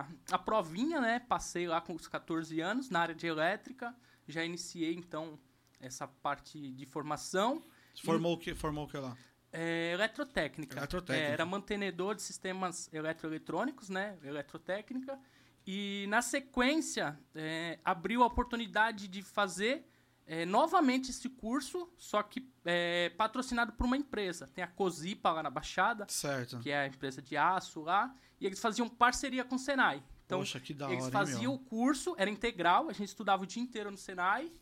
a, a provinha, né? Passei lá com os 14 anos na área de elétrica. Já iniciei, então, essa parte de formação. Formou o que, formou que lá? É, eletrotécnica. Eletrotécnica. É, era mantenedor de sistemas eletroeletrônicos, né? Eletrotécnica. E, na sequência, é, abriu a oportunidade de fazer é, novamente esse curso, só que é, patrocinado por uma empresa. Tem a Cozipa lá na Baixada, Certo. que é a empresa de aço lá, e eles faziam parceria com o Senai. Então, Poxa, que da eles hora, hein, faziam meu? o curso, era integral, a gente estudava o dia inteiro no Senai,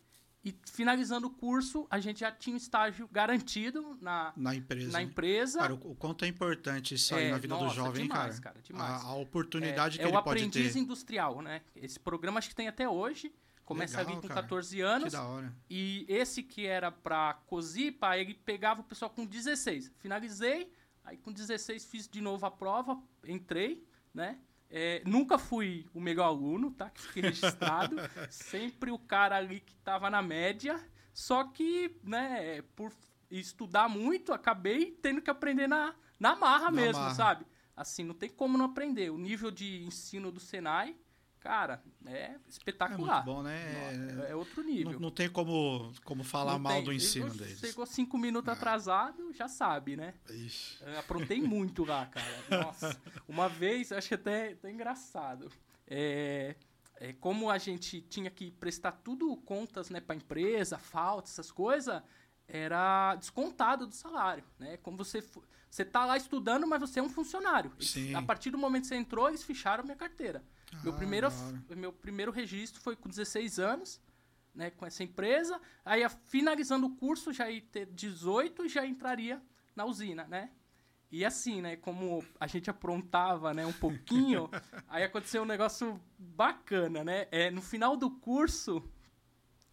e finalizando o curso, a gente já tinha um estágio garantido na, Na empresa. na empresa. Cara, o, o quanto é importante isso aí É, na vida do nossa, jovem, demais, cara. cara, demais. A, a oportunidade é, que é ele o pode aprendiz ter. industrial, né? Esse programa acho que tem até hoje. Começa Legal, ali com cara. 14 Que anos. da hora. E esse que era pra Cozipa, ele pegava o pessoal com 16. Finalizei, aí com 16 fiz de novo a prova, entrei, né? É, nunca fui o melhor aluno, tá? Que fiquei registrado. Sempre o cara ali que tava na média. Só que, né, por estudar muito, acabei tendo que aprender na, na marra Na mesmo, marra. sabe? Assim, não tem como não aprender. O nível de ensino do Senai, cara, é É espetacular. muito bom, né? É, é outro nível. Não, não tem como, como falar Não mal tem- do ensino chegou, deles. Chegou cinco minutos atrasado, já sabe, né? Ixi. Eu aprontei muito lá, cara. Nossa. Uma vez, acho que até, até engraçado. É, é, como a gente tinha que prestar tudo contas né, pra empresa, falta, essas coisas, era descontado do salário, né? Como você... Você tá lá estudando, mas você é um funcionário. Eles- Sim. A partir do momento que você entrou, eles ficharam minha carteira. Meu, Ah, primeiro, da hora. meu primeiro registro foi com 16 anos, né, com essa empresa. Aí, finalizando o curso, já ia ter 18 e já entraria na usina, né? E assim, né, como a gente aprontava, né, um pouquinho, aí aconteceu um negócio bacana, né? É, no final do curso,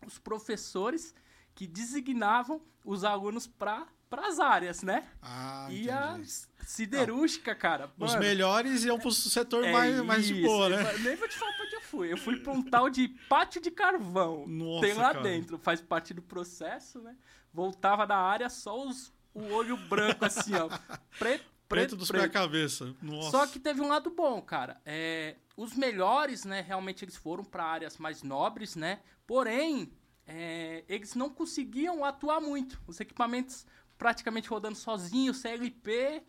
os professores que designavam os alunos para as áreas, né? Ah, e a siderúrgica, cara. Os mano, melhores iam pro setor é mais, mais de isso, boa, né? eu Nem vou te falar pra onde eu fui. Eu fui pra um tal de pátio de carvão. Nossa, Tem lá cara. dentro, faz parte do processo, né? Voltava da área só os, o olho branco, assim, ó. Preto, Preto preto, dos à cabeça. Nossa. Só que teve um lado bom, cara. É, os melhores, né, realmente eles foram para áreas mais nobres, né? Porém, é, eles não conseguiam atuar muito. Os equipamentos praticamente rodando sozinho, CLP.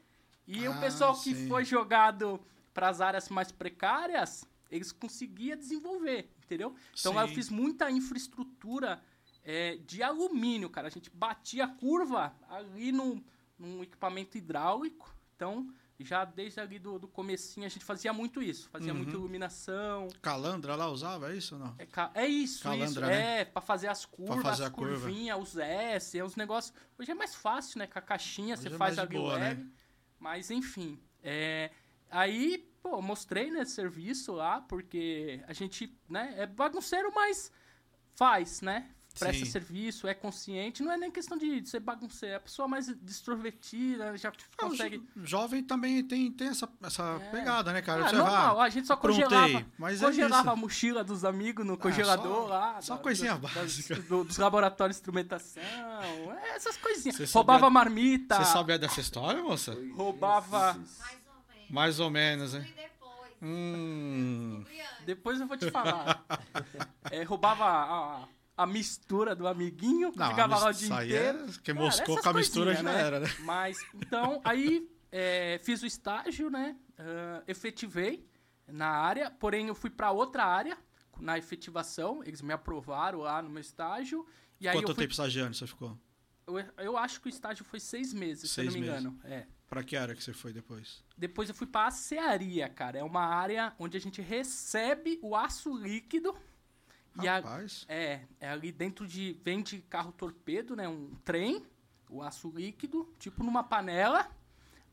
E Ah, o pessoal que sim. foi jogado para as áreas mais precárias, eles conseguiam desenvolver, entendeu? Então lá eu fiz muita infraestrutura é, de alumínio, cara. A gente batia a curva ali no, num equipamento hidráulico. Então, já desde ali do, do comecinho a gente fazia muito isso. Fazia Uhum. muita iluminação. Calandra lá usava é isso ou não? É, é isso, Calandra, isso. né? É, pra fazer as curvas, fazer a as curvinhas, os S, é uns negócios. Hoje é mais fácil, né? Com a caixinha Hoje você é faz ali boa, né? Mas enfim. é, aí, pô, mostrei nesse serviço lá, porque a gente, né, é bagunceiro, mas faz, né? Presta Sim. serviço, é consciente, não é nem questão de ser bagunceiro, é a pessoa mais extrovertida, já Ah, o consegue. jo- jovem também tem, tem essa, essa É. pegada, né, cara? Ah, Você normal, vai, a gente só congelava, mas é congelava isso. a mochila dos amigos no congelador só- lá. só da- coisinha das- básica. do- dos laboratórios de instrumentação, é, essas coisinhas. Você Roubava sabia- marmita, Você sabia dessa história, moça? roubava... Mais ou menos. Mais ou menos, né? Hum. Depois eu vou te falar. É, roubava a, a mistura do amiguinho, Não, ficava a lá o dia aí inteiro. é, moscou com a mistura já coisinhas, era, né? Mas, então, aí é, fiz o estágio, né? ah, efetivei na área, porém eu fui para outra área na efetivação. Eles me aprovaram lá no meu estágio. E aí Quanto fui. tempo estagiando você ficou? Eu, eu acho que o estágio foi seis meses, se eu Seis não me meses. engano. É. Pra que área que você foi depois? Depois eu fui para a acearia, cara. É uma área onde a gente recebe o aço líquido. E a, Rapaz, é, é ali dentro de. Vem de carro torpedo, né? Um trem, o aço líquido, tipo numa panela.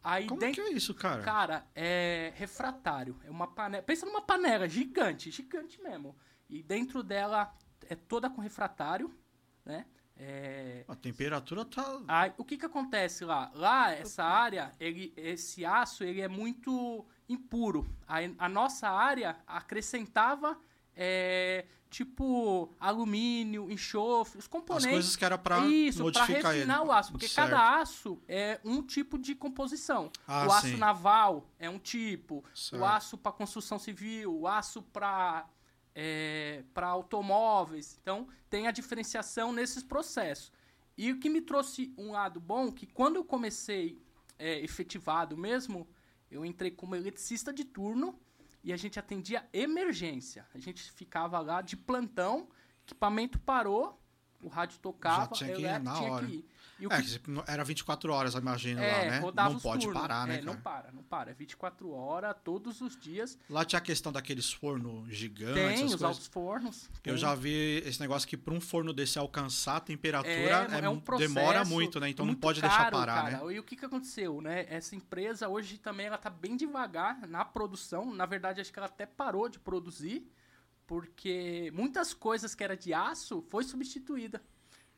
Aí como dentro. que é isso, cara? Cara, é refratário. É uma panela. Pensa numa panela gigante, gigante mesmo. E dentro dela é toda com refratário, né? É, A temperatura tá... Aí, o que que acontece lá? Lá, essa área, ele, esse aço, ele é muito impuro. A, a nossa área acrescentava é, tipo alumínio, enxofre, os As componentes. coisas que era pra Isso, modificar refinar ele. o aço, porque Certo. cada aço é um tipo de composição. Ah, o aço sim. naval é um tipo, Certo. o aço para construção civil, o aço para é, para automóveis. Então, tem a diferenciação nesses processos. E o que me trouxe um lado bom, que quando eu comecei é, efetivado mesmo, eu entrei como eletricista de turno e a gente atendia emergência. A gente ficava lá de plantão, equipamento parou, o rádio tocava, tinha que ir tinha hora. que ir. E o É, que se- era 24 horas, imagina é, lá, né? Não pode turnos. parar, né, É? Não para, não para. É 24 horas, todos os dias. Lá tinha a questão daqueles fornos gigantes, Tem os coisas. altos fornos. Eu tem. já vi esse negócio que para um forno desse alcançar a temperatura É, é é um processo demora muito, né? Então não muito pode deixar caro, parar, cara. né? E o que, que aconteceu, né? Essa empresa hoje também ela tá bem devagar na produção. Na verdade, acho que ela até parou de produzir, porque muitas coisas que era de aço foi substituída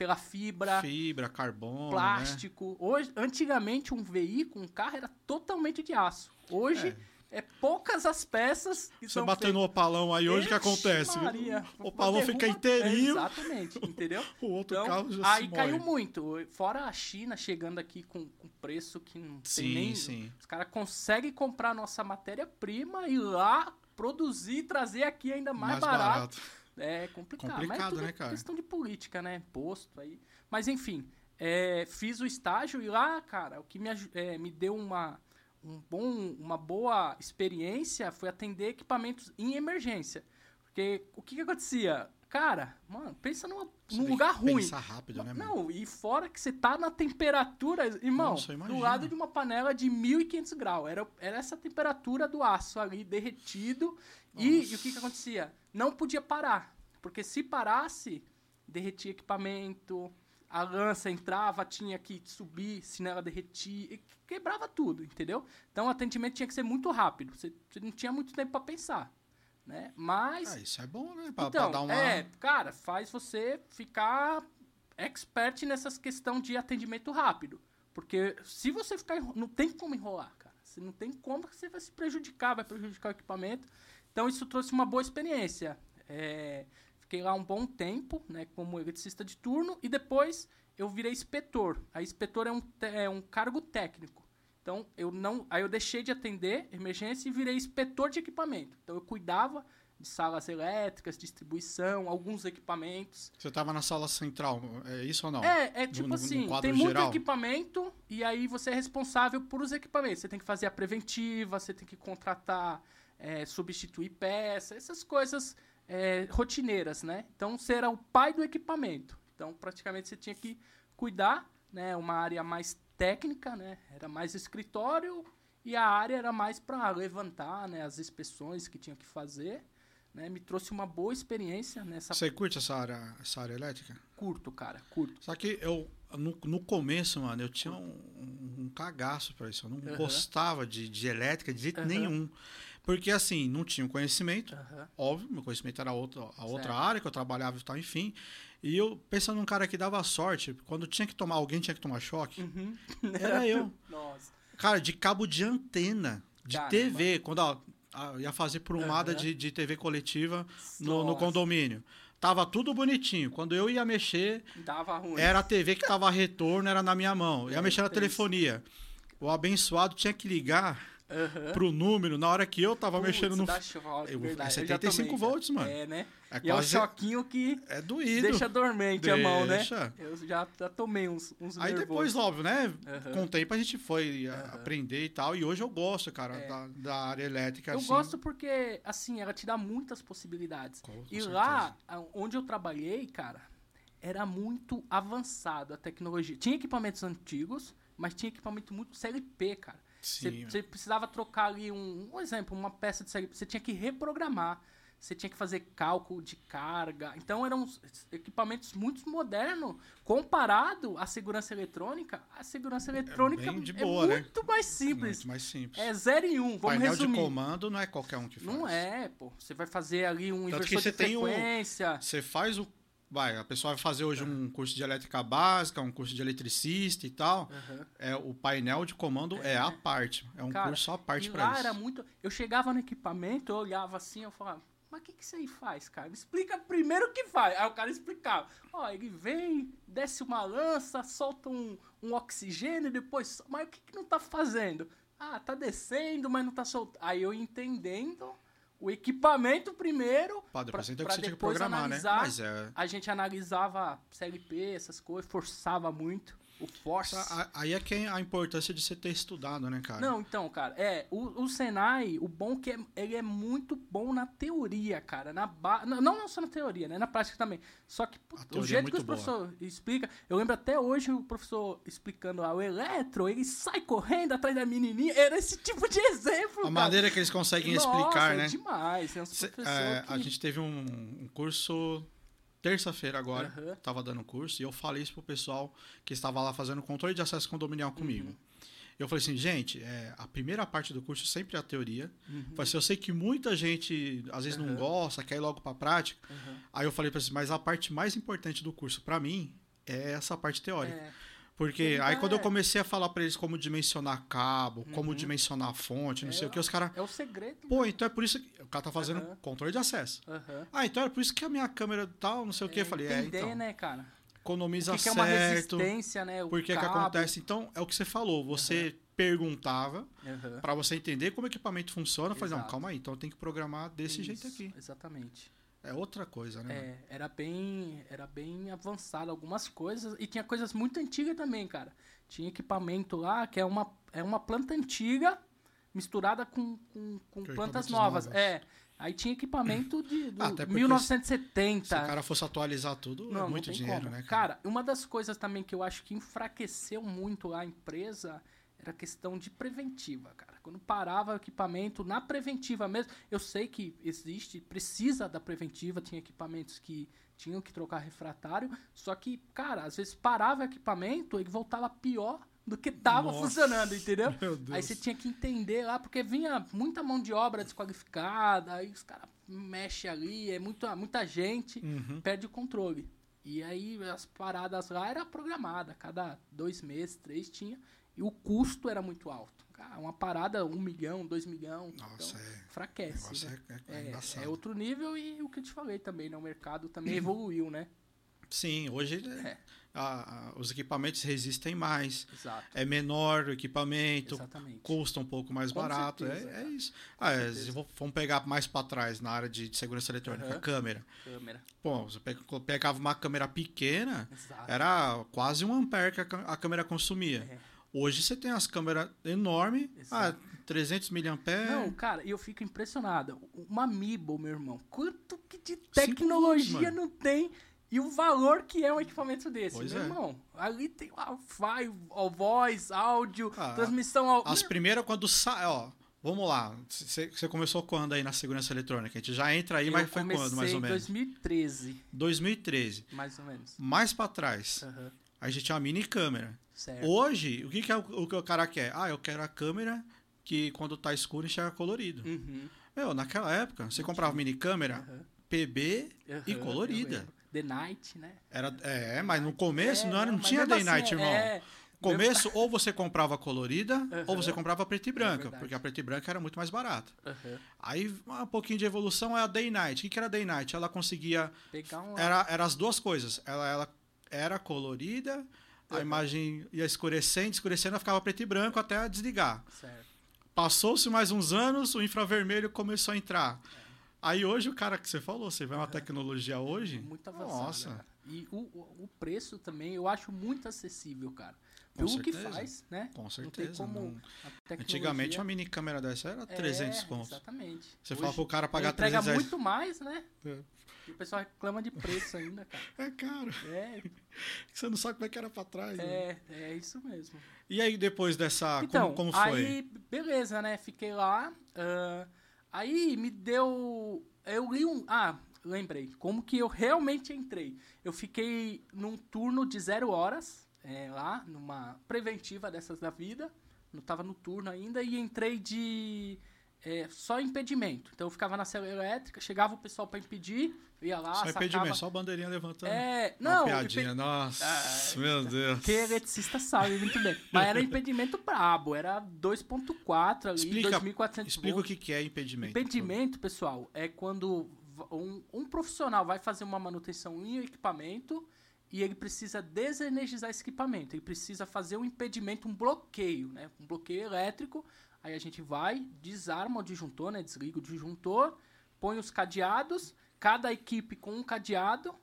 pela fibra, Fibra, carbono, né? plástico. Hoje, antigamente, um veículo, um carro era totalmente de aço. Hoje é, poucas as peças que Você bateu no opalão aí, hoje o que acontece? Maria, o opalão derruba- fica inteirinho, É, exatamente, entendeu? o outro Então, carro já aí caiu muito. Fora a China chegando aqui com, com preço que não tem Sim, nem. sim. Os caras conseguem comprar nossa matéria-prima e lá produzir e trazer aqui ainda mais, barato. É complicado. Mas é Complicado, né, cara? questão de política, né? Imposto aí. Mas enfim, é, fiz o estágio e lá, cara, o que me, é, me deu uma, um bom, uma boa experiência foi atender equipamentos em emergência. Porque o que, que acontecia? Cara, mano, pensa numa- num lugar ruim. Pensar rápido, né, mano? Não, e fora que você tá na temperatura, irmão, Nossa, do lado de uma panela de 1500 graus. Era, era essa temperatura do aço ali, derretido. E, e o que que acontecia? Não podia parar. Porque se parasse, derretia equipamento, a lança entrava, tinha que subir, senão ela derretia, e quebrava tudo, entendeu? Então o atendimento tinha que ser muito rápido. Você, não tinha muito tempo para pensar. Né? Mas Ah, isso é bom, né? Pra, pra então, dar uma... é, cara, faz você ficar expert nessas questão de atendimento rápido. Porque se você ficar. enro- Não tem como enrolar, cara. Você não tem como que você vai se prejudicar, vai prejudicar o equipamento. Então isso trouxe uma boa experiência. É, fiquei lá um bom tempo, né, como eletricista de turno, e depois eu virei inspetor. A inspetor é um, é um cargo técnico. Então eu não. Aí eu deixei de atender emergência e virei inspetor de equipamento. Então eu cuidava de salas elétricas, distribuição, alguns equipamentos. Você tava na sala central, é isso ou não? É, é No- tipo no- no assim, quadro tem muito geral? equipamento e aí você é responsável por os equipamentos. Você tem que fazer a preventiva, você tem que contratar, é, substituir peça, essas coisas é, rotineiras, né? Então você era o pai do equipamento. Então praticamente você tinha que cuidar, né? Uma área mais técnica, né? Era mais escritório e a área era mais para levantar, né? As inspeções que tinha que fazer. Né, me trouxe uma boa experiência nessa Você curte essa área, essa área elétrica? curto, cara, curto. Só que eu, no, no começo, mano, eu tinha um, um, cagaço pra isso. Eu não Aham. gostava de, de elétrica de jeito Aham. nenhum. Porque, assim, não tinha conhecimento. Aham. Óbvio, meu conhecimento era outra, a outra Certo. área que eu trabalhava e tal, enfim. E eu, pensando num cara que dava sorte, quando tinha que tomar, alguém tinha que tomar choque, Uhum. era eu. Nossa. Cara, de cabo de antena, de Caramba. TV, quando ó, ia fazer prumada Aham. de, de TV coletiva no, no condomínio. Tava tudo bonitinho. Quando eu ia mexer, era a TV que tava retorno, era na minha mão. Ia É, mexer na telefonia. O abençoado tinha que ligar Aham. pro número na hora que eu tava Putz, mexendo no. dá choque, Eu- verdade. é Eu já 75 tomei, cara. volts, mano. É, né? É E é um quase. choquinho que É doído. deixa dormente a mão, né? Deixa. Eu já, já tomei uns, uns Aí depois, óbvio, né? Aham. Com o tempo a gente foi Aham. aprender e tal. E hoje eu gosto, cara, É. da, da área elétrica. Eu assim. gosto porque, assim, ela te dá muitas possibilidades. Com- com e certeza. lá, onde eu trabalhei, cara, era muito avançado a tecnologia. Tinha equipamentos antigos, mas tinha equipamento muito CLP, cara. Você Sim. você precisava trocar ali um, um exemplo, uma peça de CLP, você tinha que reprogramar, você tinha que fazer cálculo de carga. Então eram equipamentos muito modernos comparado à segurança eletrônica. A segurança eletrônica bem de é boa, né? muito mais simples. Muito mais simples. É 0 e 1, um, vamos Painel resumir. de comando não é qualquer um que faz. Não é, pô. Você vai fazer ali um Tanto inversor você de tem o- frequência. Você faz o. Vai, a pessoa vai fazer hoje um curso de elétrica básica, um curso de eletricista e tal. Aham. É, o painel de comando é, a parte. É um Cara, curso à parte lá isso. era muito. Eu chegava no equipamento, eu olhava assim, eu falava, mas o que, que isso aí faz, cara? Me explica primeiro o que faz. Aí o cara explicava. Ó, ele vem, desce uma lança, solta um, um oxigênio, depois. Mas o que, que não tá fazendo? Ah, tá descendo, mas não tá soltando. Aí eu entendendo o equipamento primeiro. Pá, depois pra, pra que você tinha que depois programar, né? analisar. Mas é. A gente analisava CLP, essas coisas, forçava muito. O force. a- Aí é que é a importância de você ter estudado, né, cara? Não, então, cara, é, o, o Senai, o bom que é, ele é muito bom na teoria, cara, na ba... não, não só na teoria, né, na prática também. Só que o é jeito que muito os boa. professores explicam, eu lembro até hoje o professor explicando lá o eletro, ele sai correndo atrás da menininha, era esse tipo de exemplo, A cara. maneira que eles conseguem Nossa, explicar, é né? demais, Cê- professores é, que... A gente teve um, um curso terça-feira agora, Aham. tava dando curso, e eu falei isso pro pessoal que estava lá fazendo controle de acesso condominial comigo. Uhum. Eu falei assim, gente, é, a primeira parte do curso sempre é a teoria. Uhum, Falei assim, eu sei que muita gente às vezes não Aham. gosta, quer ir logo pra prática. uhum. Aí eu falei pra eles, mas a parte mais importante do curso pra mim é essa parte teórica. É, Porque aí quando eu comecei a falar pra eles como dimensionar cabo, como Uhum. dimensionar a fonte, não É, sei o que, os caras, é o segredo. pô, então é por isso que o cara tá fazendo Aham. controle de acesso. Aham. Ah, então é por isso que a minha câmera tal, não sei o que. Eu falei, é, entender, então, né, cara? economiza O que, que é uma certo. resistência, né? O Por que que cabo. acontece? Então, é o que você falou. Você perguntava pra você entender como o equipamento funciona. Eu falei, não, calma aí, então eu tenho que programar desse jeito Isso, aqui. Exatamente. É outra coisa, né? É, era bem, era bem avançado algumas coisas e tinha coisas muito antigas também, cara. Tinha equipamento lá que é uma, é uma planta antiga misturada com, com, com Com plantas novas. novos. É. Aí tinha equipamento de do Ah, até porque 1970. Se o cara fosse atualizar tudo, Não, é não muito tem dinheiro, como. né, cara? Cara, uma das coisas também que eu acho que enfraqueceu muito a empresa era questão de preventiva, cara. Quando parava o equipamento na preventiva mesmo, eu sei que existe, precisa da preventiva, tinha equipamentos que tinham que trocar refratário, só que, cara, às vezes parava o equipamento e voltava pior do que tava Nossa. funcionando, entendeu? Aí você tinha que entender lá, porque vinha muita mão de obra desqualificada, aí os caras mexem ali, é muita, muita gente, Uhum. perde o controle. E aí as paradas lá era programada, cada dois meses, três tinha, e o custo era muito alto. Cara, uma parada, um milhão, dois milhão, Nossa, então é. Negócio né? é, é, é É, é outro nível e o que eu te falei também, né? O mercado também evoluiu, né? Sim, hoje É. a- a- os equipamentos resistem mais. Exato. É menor o equipamento, Exatamente. custa um pouco mais Com barato. certeza, é, é cara. isso. Ah, é, certeza. se vo- vamos pegar mais para trás na área de, de segurança eletrônica, Aham. câmera. Câmera. Pô, você pe- pegava uma câmera pequena, Exato. era quase um ampere que a a câmera consumia. É. Hoje você tem as câmeras enormes, ah, Exato. 300 mAh. Não, cara, eu fico impressionado. Uma Amiibo, meu irmão. Quanto que de tecnologia não tem e o valor que é um equipamento desse, Pois meu é. irmão. Ali tem Wi-Fi, ó, voz, áudio, Ah, transmissão ao. As primeiras quando sai, ó. Vamos lá. Você começou quando aí na segurança eletrônica? A gente já entra aí, eu mas foi quando, mais ou menos? 2013, 2013. mais ou menos. Mais pra trás, Aham, a gente tinha uma mini câmera. certo. Hoje, o que, que é o, o que o cara quer? Ah, eu quero a câmera que quando tá escuro enxerga colorido. Uhum, Meu, naquela época, você comprava mini câmera aham, PB e aham, eu colorida. The Night, né? Era, é, mas no começo É, não, era, não tinha mesmo day night, assim, irmão. É, Começo, ou você comprava colorida, ou você comprava preta e branca, verdade. porque a preta e branca era muito mais barata. Aí, um pouquinho de evolução é a day night. O que, que era day night? Ela conseguia. Pegar um. Era, era as duas coisas. Ela, ela era colorida, a Aham. imagem ia escurecendo, escurecendo, ela ficava preto e branco até desligar. Passou-se mais uns anos, o infravermelho começou a entrar. Aí hoje o cara que você falou, você vê uma tecnologia hoje. Muito avançado. Nossa. cara. E o, o preço também eu acho muito acessível, cara. Com Pelo que certeza. faz, né? Com Não tem certeza. como não- tecnologia... Antigamente uma mini câmera dessa era 300 é, pontos. Exatamente. Você Hoje fala pro cara pagar entrega 300 reais. muito mais, né? É. E o pessoal reclama de preço ainda, cara. É caro. É, Você não sabe como é que era pra trás. né? é, é isso mesmo. E aí depois dessa. Então, como, como foi? aí, beleza, né? Fiquei lá. ah, aí me deu. Eu li um. Ah, lembrei. Como que eu realmente entrei? Eu fiquei num turno de zero horas, é, lá, numa preventiva dessas da vida. Não tava no turno ainda, e entrei de. É, só impedimento. Então eu ficava na cela elétrica, chegava o pessoal pra impedir, eu ia lá, Só sacava... impedimento, só a bandeirinha levantando. É, Uma não, piadinha. impe- Nossa, Ah, meu Deus. que eletricista sabe muito bem. Mas era impedimento brabo, era 2.4 ali, Explica- 2.400 Explica o que que é impedimento. Impedimento, pessoal, é quando um, um profissional vai fazer uma manutenção em um equipamento e ele precisa desenergizar esse equipamento. Ele precisa fazer um impedimento, um bloqueio, né? Um bloqueio elétrico. Aí a gente vai, desarma o disjuntor, né? Desliga o disjuntor, põe os cadeados, cada equipe com um cadeado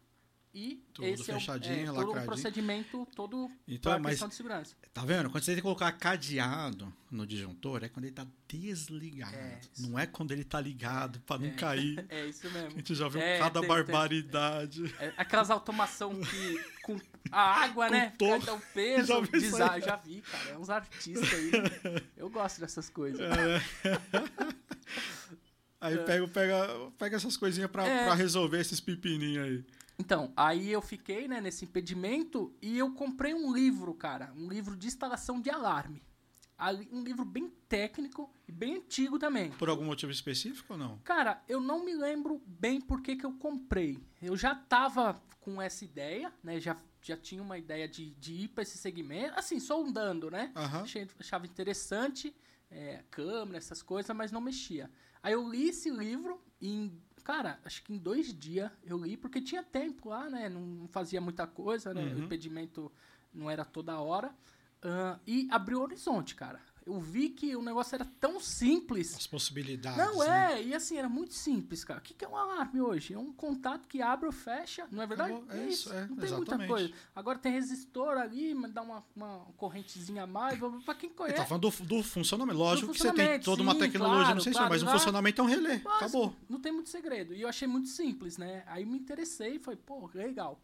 e Tudo esse fechadinho, é, o, é, todo um procedimento todo Então, para questão de segurança. Tá vendo? Quando você tem que colocar cadeado no disjuntor, é quando ele tá desligado. É, não é quando ele tá ligado, pra não É. cair. É isso A mesmo. gente já viu É, cada tem- tem. barbaridade. É, aquelas automação que com a água, Com né? todo- Fica, o peso, Já vi desa- já vi, cara. É uns artistas aí. Eu gosto dessas coisas. É. Aí pega, pega, pega essas coisinhas pra, É. pra resolver esses pepininhos aí. Então, aí eu fiquei, né, nesse impedimento e eu comprei um livro, cara. Um livro de instalação de alarme. Um livro bem técnico e bem antigo também. Por algum motivo específico ou não? Cara, eu não me lembro bem por que, que eu comprei. Eu já tava com essa ideia, né? Já, já tinha uma ideia de, de ir pra esse segmento. Assim, sondando, né? Aham. Achei, achava interessante, é, câmera, essas coisas, mas não mexia. Aí eu li esse livro e, em, cara, acho que em dois dias eu li, porque tinha tempo lá, né? Não, fazia muita coisa, né? O Uhum. impedimento não era toda hora. Ah, e abriu o horizonte, cara. Eu vi que o negócio era tão simples. As possibilidades. Não, né? é, e assim, era muito simples, cara. O que, é um alarme hoje? É um contato que abre ou fecha, não é verdade? Acabou, é isso, é, não tem muita exatamente. coisa. Agora tem resistor ali, mas dá uma, uma correntezinha a mais, pra quem Ele conhece. tá falando do, do funcionamento. Lógico Do que você tem toda uma sim, tecnologia, claro, não sei se claro, mas o lá- funcionamento é um relé. Básico, Acabou. Não tem muito segredo. E eu achei muito simples, né? Aí me interessei falei, pô, legal.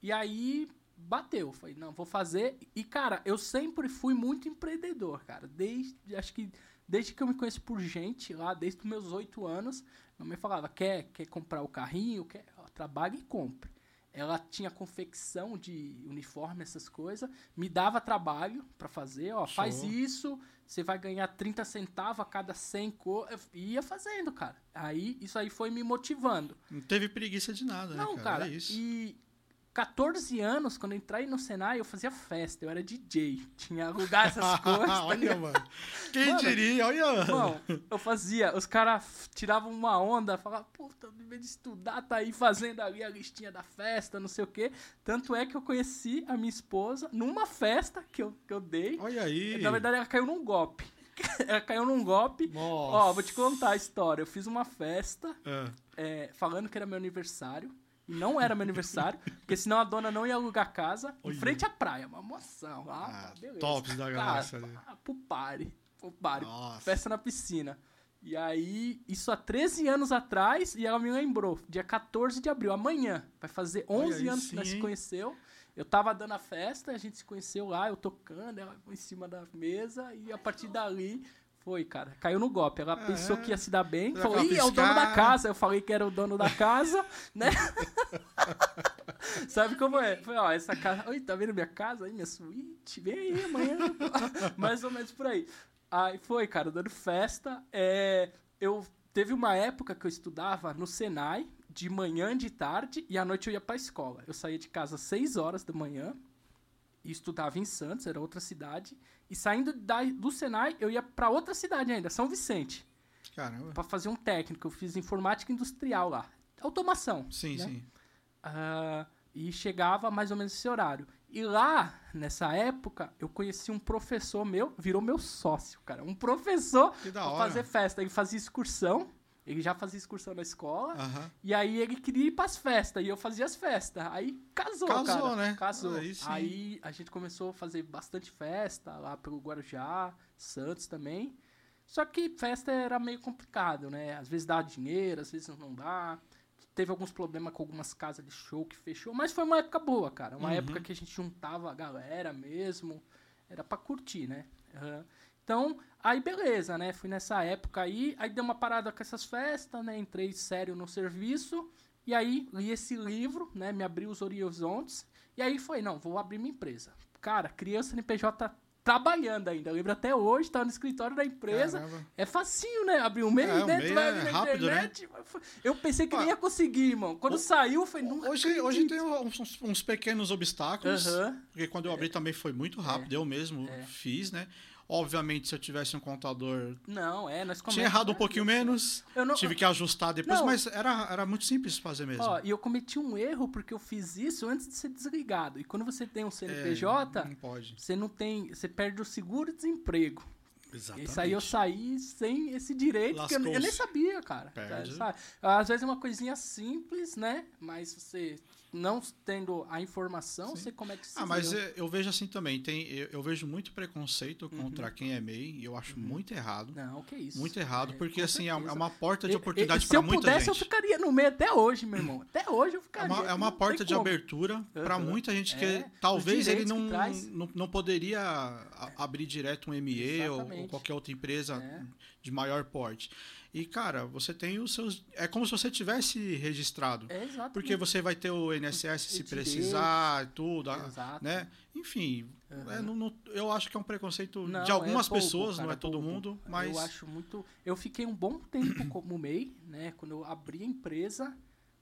E aí bateu. Falei, não, vou fazer. E, cara, eu sempre fui muito empreendedor, cara. Desde, acho que desde que eu me conheço por gente lá, desde os meus oito anos, minha mãe falava, quer, quer comprar o carrinho? Quer? Ó, trabalhe e compre. Ela tinha confecção de uniforme, essas coisas, me dava trabalho pra fazer, ó, faz Show. isso, você vai ganhar 30 centavos a cada 100 co... Eu ia fazendo, cara. Aí, isso aí foi me motivando. Não teve preguiça de nada, Não, né, cara, cara? É isso. e 14 anos, quando eu entrei no Senai, eu fazia festa, eu era DJ. Tinha lugar essas coisas, tá olha, ligado? mano. Quem Mano, diria? Olha. Irmão, eu fazia, os caras tiravam uma onda, falavam, puta, em vez de estudar, tá aí fazendo ali a listinha da festa, não sei o quê. Tanto é que eu conheci a minha esposa numa festa que eu, que eu dei. Olha aí. Na verdade, ela caiu num golpe. ela caiu num golpe. Nossa. Ó, vou te contar a história. Eu fiz uma festa É. é, falando que era meu aniversário. E não era meu aniversário, porque senão a dona não ia alugar casa Olha. em frente à praia. Uma moção. Ah, Ah, tá, beleza. tops da galáxia ali. Cara, pro party. Pro party. Nossa. Festa na piscina. E aí, isso há 13 anos atrás, e ela me lembrou, dia 14 de abril, amanhã. Vai fazer 11 aí anos que sim, nós se conheceu. Eu tava dando a festa, a gente se conheceu lá, eu tocando, ela em cima da mesa, e a partir dali foi, cara. Caiu no golpe. Ela É. pensou que ia se dar bem, falou, ih, é o dono da piscada." casa. Eu falei que era o dono da casa, né? Sabe como é? Foi, ó, essa casa. Oi, tá vendo minha casa aí, minha suíte? Vem aí amanhã. Mais ou menos por aí. Aí foi, cara, dando festa. É, eu teve uma época que eu estudava no Senai, de manhã, de tarde, e à noite eu ia pra escola. Eu saía de casa às 6 horas da manhã e estudava em Santos, era outra cidade. E saindo da, do Senai, eu ia pra outra cidade ainda, São Vicente, Caramba. pra fazer um técnico. Eu fiz informática industrial lá. Automação. Sim, né? sim. Ah, e chegava mais ou menos esse horário. E lá, nessa época, eu conheci um professor meu, virou meu sócio, cara. Um professor Que da pra hora. fazer festa. Ele fazia excursão, ele já fazia excursão na escola. Aham. E aí ele queria ir pras festas, e eu fazia as festas. Aí casou, Casou, cara. né? Casou. Aí. Aí a gente começou a fazer bastante festa lá pelo Guarujá, Santos também. Só que festa era meio complicado, né? Às vezes dá dinheiro, às vezes não dá. Teve alguns problemas com algumas casas de show que fechou, mas foi uma época boa, cara. Uma Uhum. época que a gente juntava a galera mesmo. Era pra curtir, né? Aham. Então, aí beleza, né? Fui nessa época aí, aí dei uma parada com essas festas, né? Entrei sério no serviço, e aí li esse livro, né? Me abriu os horizontes, e aí foi, não, vou abrir minha empresa. Cara, criança NPJ trabalhando ainda, eu lembro até hoje, tava no escritório da empresa, Caramba. é facinho, né? Abrir um e-mail, É, o né? Tu vai é abrir na rápido, né? internet. foi- Eu pensei que nem Ah, ia conseguir, irmão. Quando o- saiu, foi nunca. Hoje, hoje tem uns, uns pequenos obstáculos. Aham. Porque quando eu abri também foi muito rápido, eu mesmo É. fiz, né? Obviamente, se eu tivesse um contador. Não, é, nós Tinha errado um pouquinho menos, Eu não, tive que ajustar depois, Não. mas era, era muito simples fazer mesmo. Ó, e eu cometi um erro porque eu fiz isso antes de ser desligado. E quando você tem um CNPJ, É, não pode. você não tem. Você perde o seguro-desemprego. Exatamente. Isso aí eu saí sem esse direito, que eu, eu nem sabia, cara. Perde. Sabe? Às vezes é uma coisinha simples, né? Mas você não tendo a informação, Sim. você como é que se Ah, mas é, eu vejo assim também. Tem, eu, eu vejo muito preconceito Uhum. contra quem é MEI e eu acho muito errado. Não, que isso. Muito errado, É, porque assim, é é certeza. uma porta de oportunidade Se para eu muita pudesse, eu gente. ficaria no meio até hoje, meu irmão. Até hoje eu É ficaria. uma, é uma porta de como. abertura para Aham. muita gente que É, talvez ele não, não, não poderia abrir direto um ME ou, ou qualquer outra empresa É. de maior porte. E, cara, você tem os seus. É como se você tivesse registrado. É, exatamente. Porque você vai ter o INSS se direitos. precisar, tudo, a- Exato. né? Enfim, Aham. é, não- não- eu acho que é um preconceito Não, de algumas é bobo, pessoas, não cara, é todo bobo. mundo, mas Eu acho muito. Eu fiquei um bom tempo como MEI, né? Quando eu abri a empresa,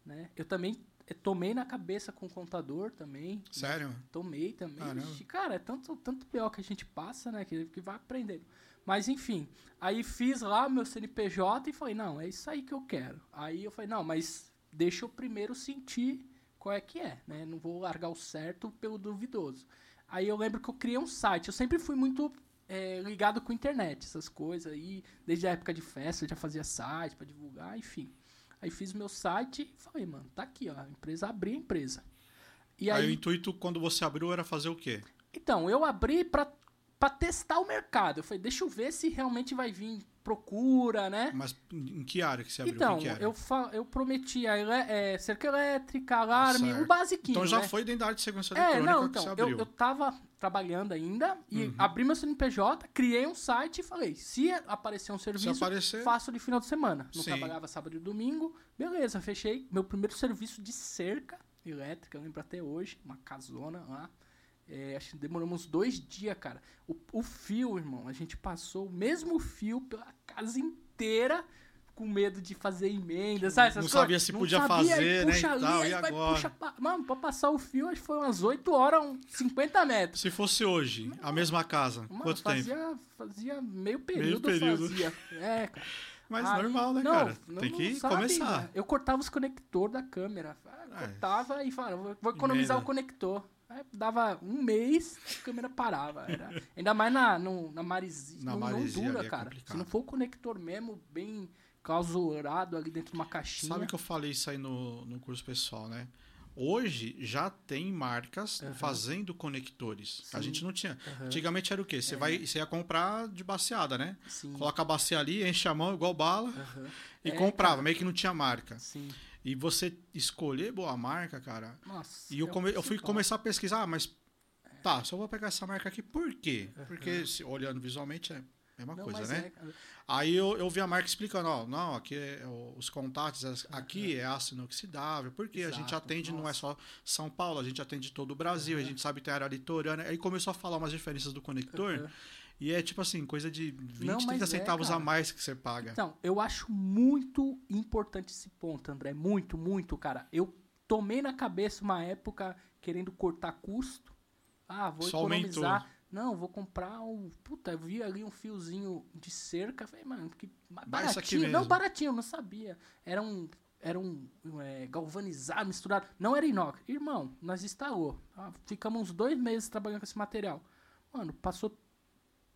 né? Eu também eh, tomei na cabeça com o contador também. sério. Tomei também. Caramba. Cara, é tanto, tanto pior que a gente passa, né? Que, que vai aprendendo. Mas enfim, aí fiz lá meu CNPJ e falei, não, é isso aí que eu quero. Aí eu falei, não, mas deixa eu primeiro sentir qual é que é, né? Não vou largar o certo pelo duvidoso. Aí eu lembro que eu criei um site. Eu sempre fui muito é, ligado com internet, essas coisas aí. Desde a época de festa, eu já fazia site pra divulgar, enfim. Aí fiz meu site e falei, mano, tá aqui, ó. A empresa abri a empresa. E Aí, aí, o intuito, quando você abriu, era fazer o quê? então, eu abri pra, pra testar o mercado. Eu falei, deixa eu ver se realmente vai vir procura, né? Mas em que área que você abriu? Então, eu, eu prometia é, cerca elétrica, alarme, Certo. o basiquinho, Então já né? foi dentro da área de segurança É, eletrônica não, que você então, abriu. eu, eu tava trabalhando ainda e Uhum. abri meu CNPJ, criei um site e falei, se aparecer um Se serviço, aparecer, faço de final de semana. Não Sim. trabalhava sábado e domingo. Beleza, fechei meu primeiro serviço de cerca elétrica, eu lembro até hoje, uma casona lá. É, acho que demoramos dois dias, cara. O, o fio, irmão, a gente passou o mesmo fio pela casa inteira com medo de fazer emenda, sabe? Essas Não coisas? sabia se Não podia sabia, fazer, né, puxa e ali, tal, e vai, agora? puxa Mano, pra passar o fio, acho que foi umas 8 horas, uns 50 metros. se fosse hoje, a mesma casa, Mano, quanto tempo? fazia, fazia meio período, período. fazia. É, cara. Mas Aí- normal, né, não, cara? não- Tem que sabe, começar. né? Eu cortava os conectores da câmera. É. Cortava e falava, vou- vou economizar Emenda. o conector. Aí dava um mês, a câmera parava. Era- ainda mais na, no, na maresia. Na não, não dura, é cara. complicado. Se não for o conector mesmo, bem clausurado ali dentro de uma caixinha. Sabe que eu falei isso aí no, no curso pessoal, né? Hoje já tem marcas Aham. fazendo conectores. A Sim. gente não tinha. Aham, Antigamente era o quê? Você vai, você ia comprar de baseada, né? sim. Coloca a bacia ali, enche a mão igual bala Aham. e É, comprava, cara. meio que não tinha marca. Sim. E você escolher boa marca, cara. Nossa. E eu, é come- eu fui começar a pesquisar, ah, mas tá, só vou pegar essa marca aqui, por quê? Porque se- olhando visualmente é a mesma Não, coisa, né? é. Aí eu, eu vi a marca explicando, ó, não, aqui é o- os contatos, aqui é aço inoxidável, porque a gente Exato, atende, não é nossa. só São Paulo, a gente atende todo o Brasil, a gente sabe que tem área litorânea. Aí começou a falar umas diferenças do conector, Aham. E é tipo assim, coisa de 20, Não, 30 mas é, centavos a cara. mais que você paga. Então, eu acho muito importante esse ponto, André. Muito, muito, cara. Eu tomei na cabeça uma época querendo cortar custo. Ah, vou Só economizar. aumentou. Não, vou comprar um. Puta, eu vi ali um fiozinho de cerca. Falei, mano, que baratinho. Não, baratinho, eu não sabia. Era um. Era um é, galvanizado, misturado. Não era inox. Irmão, nós instalou. Ah, ficamos uns dois meses trabalhando com esse material. Mano, passou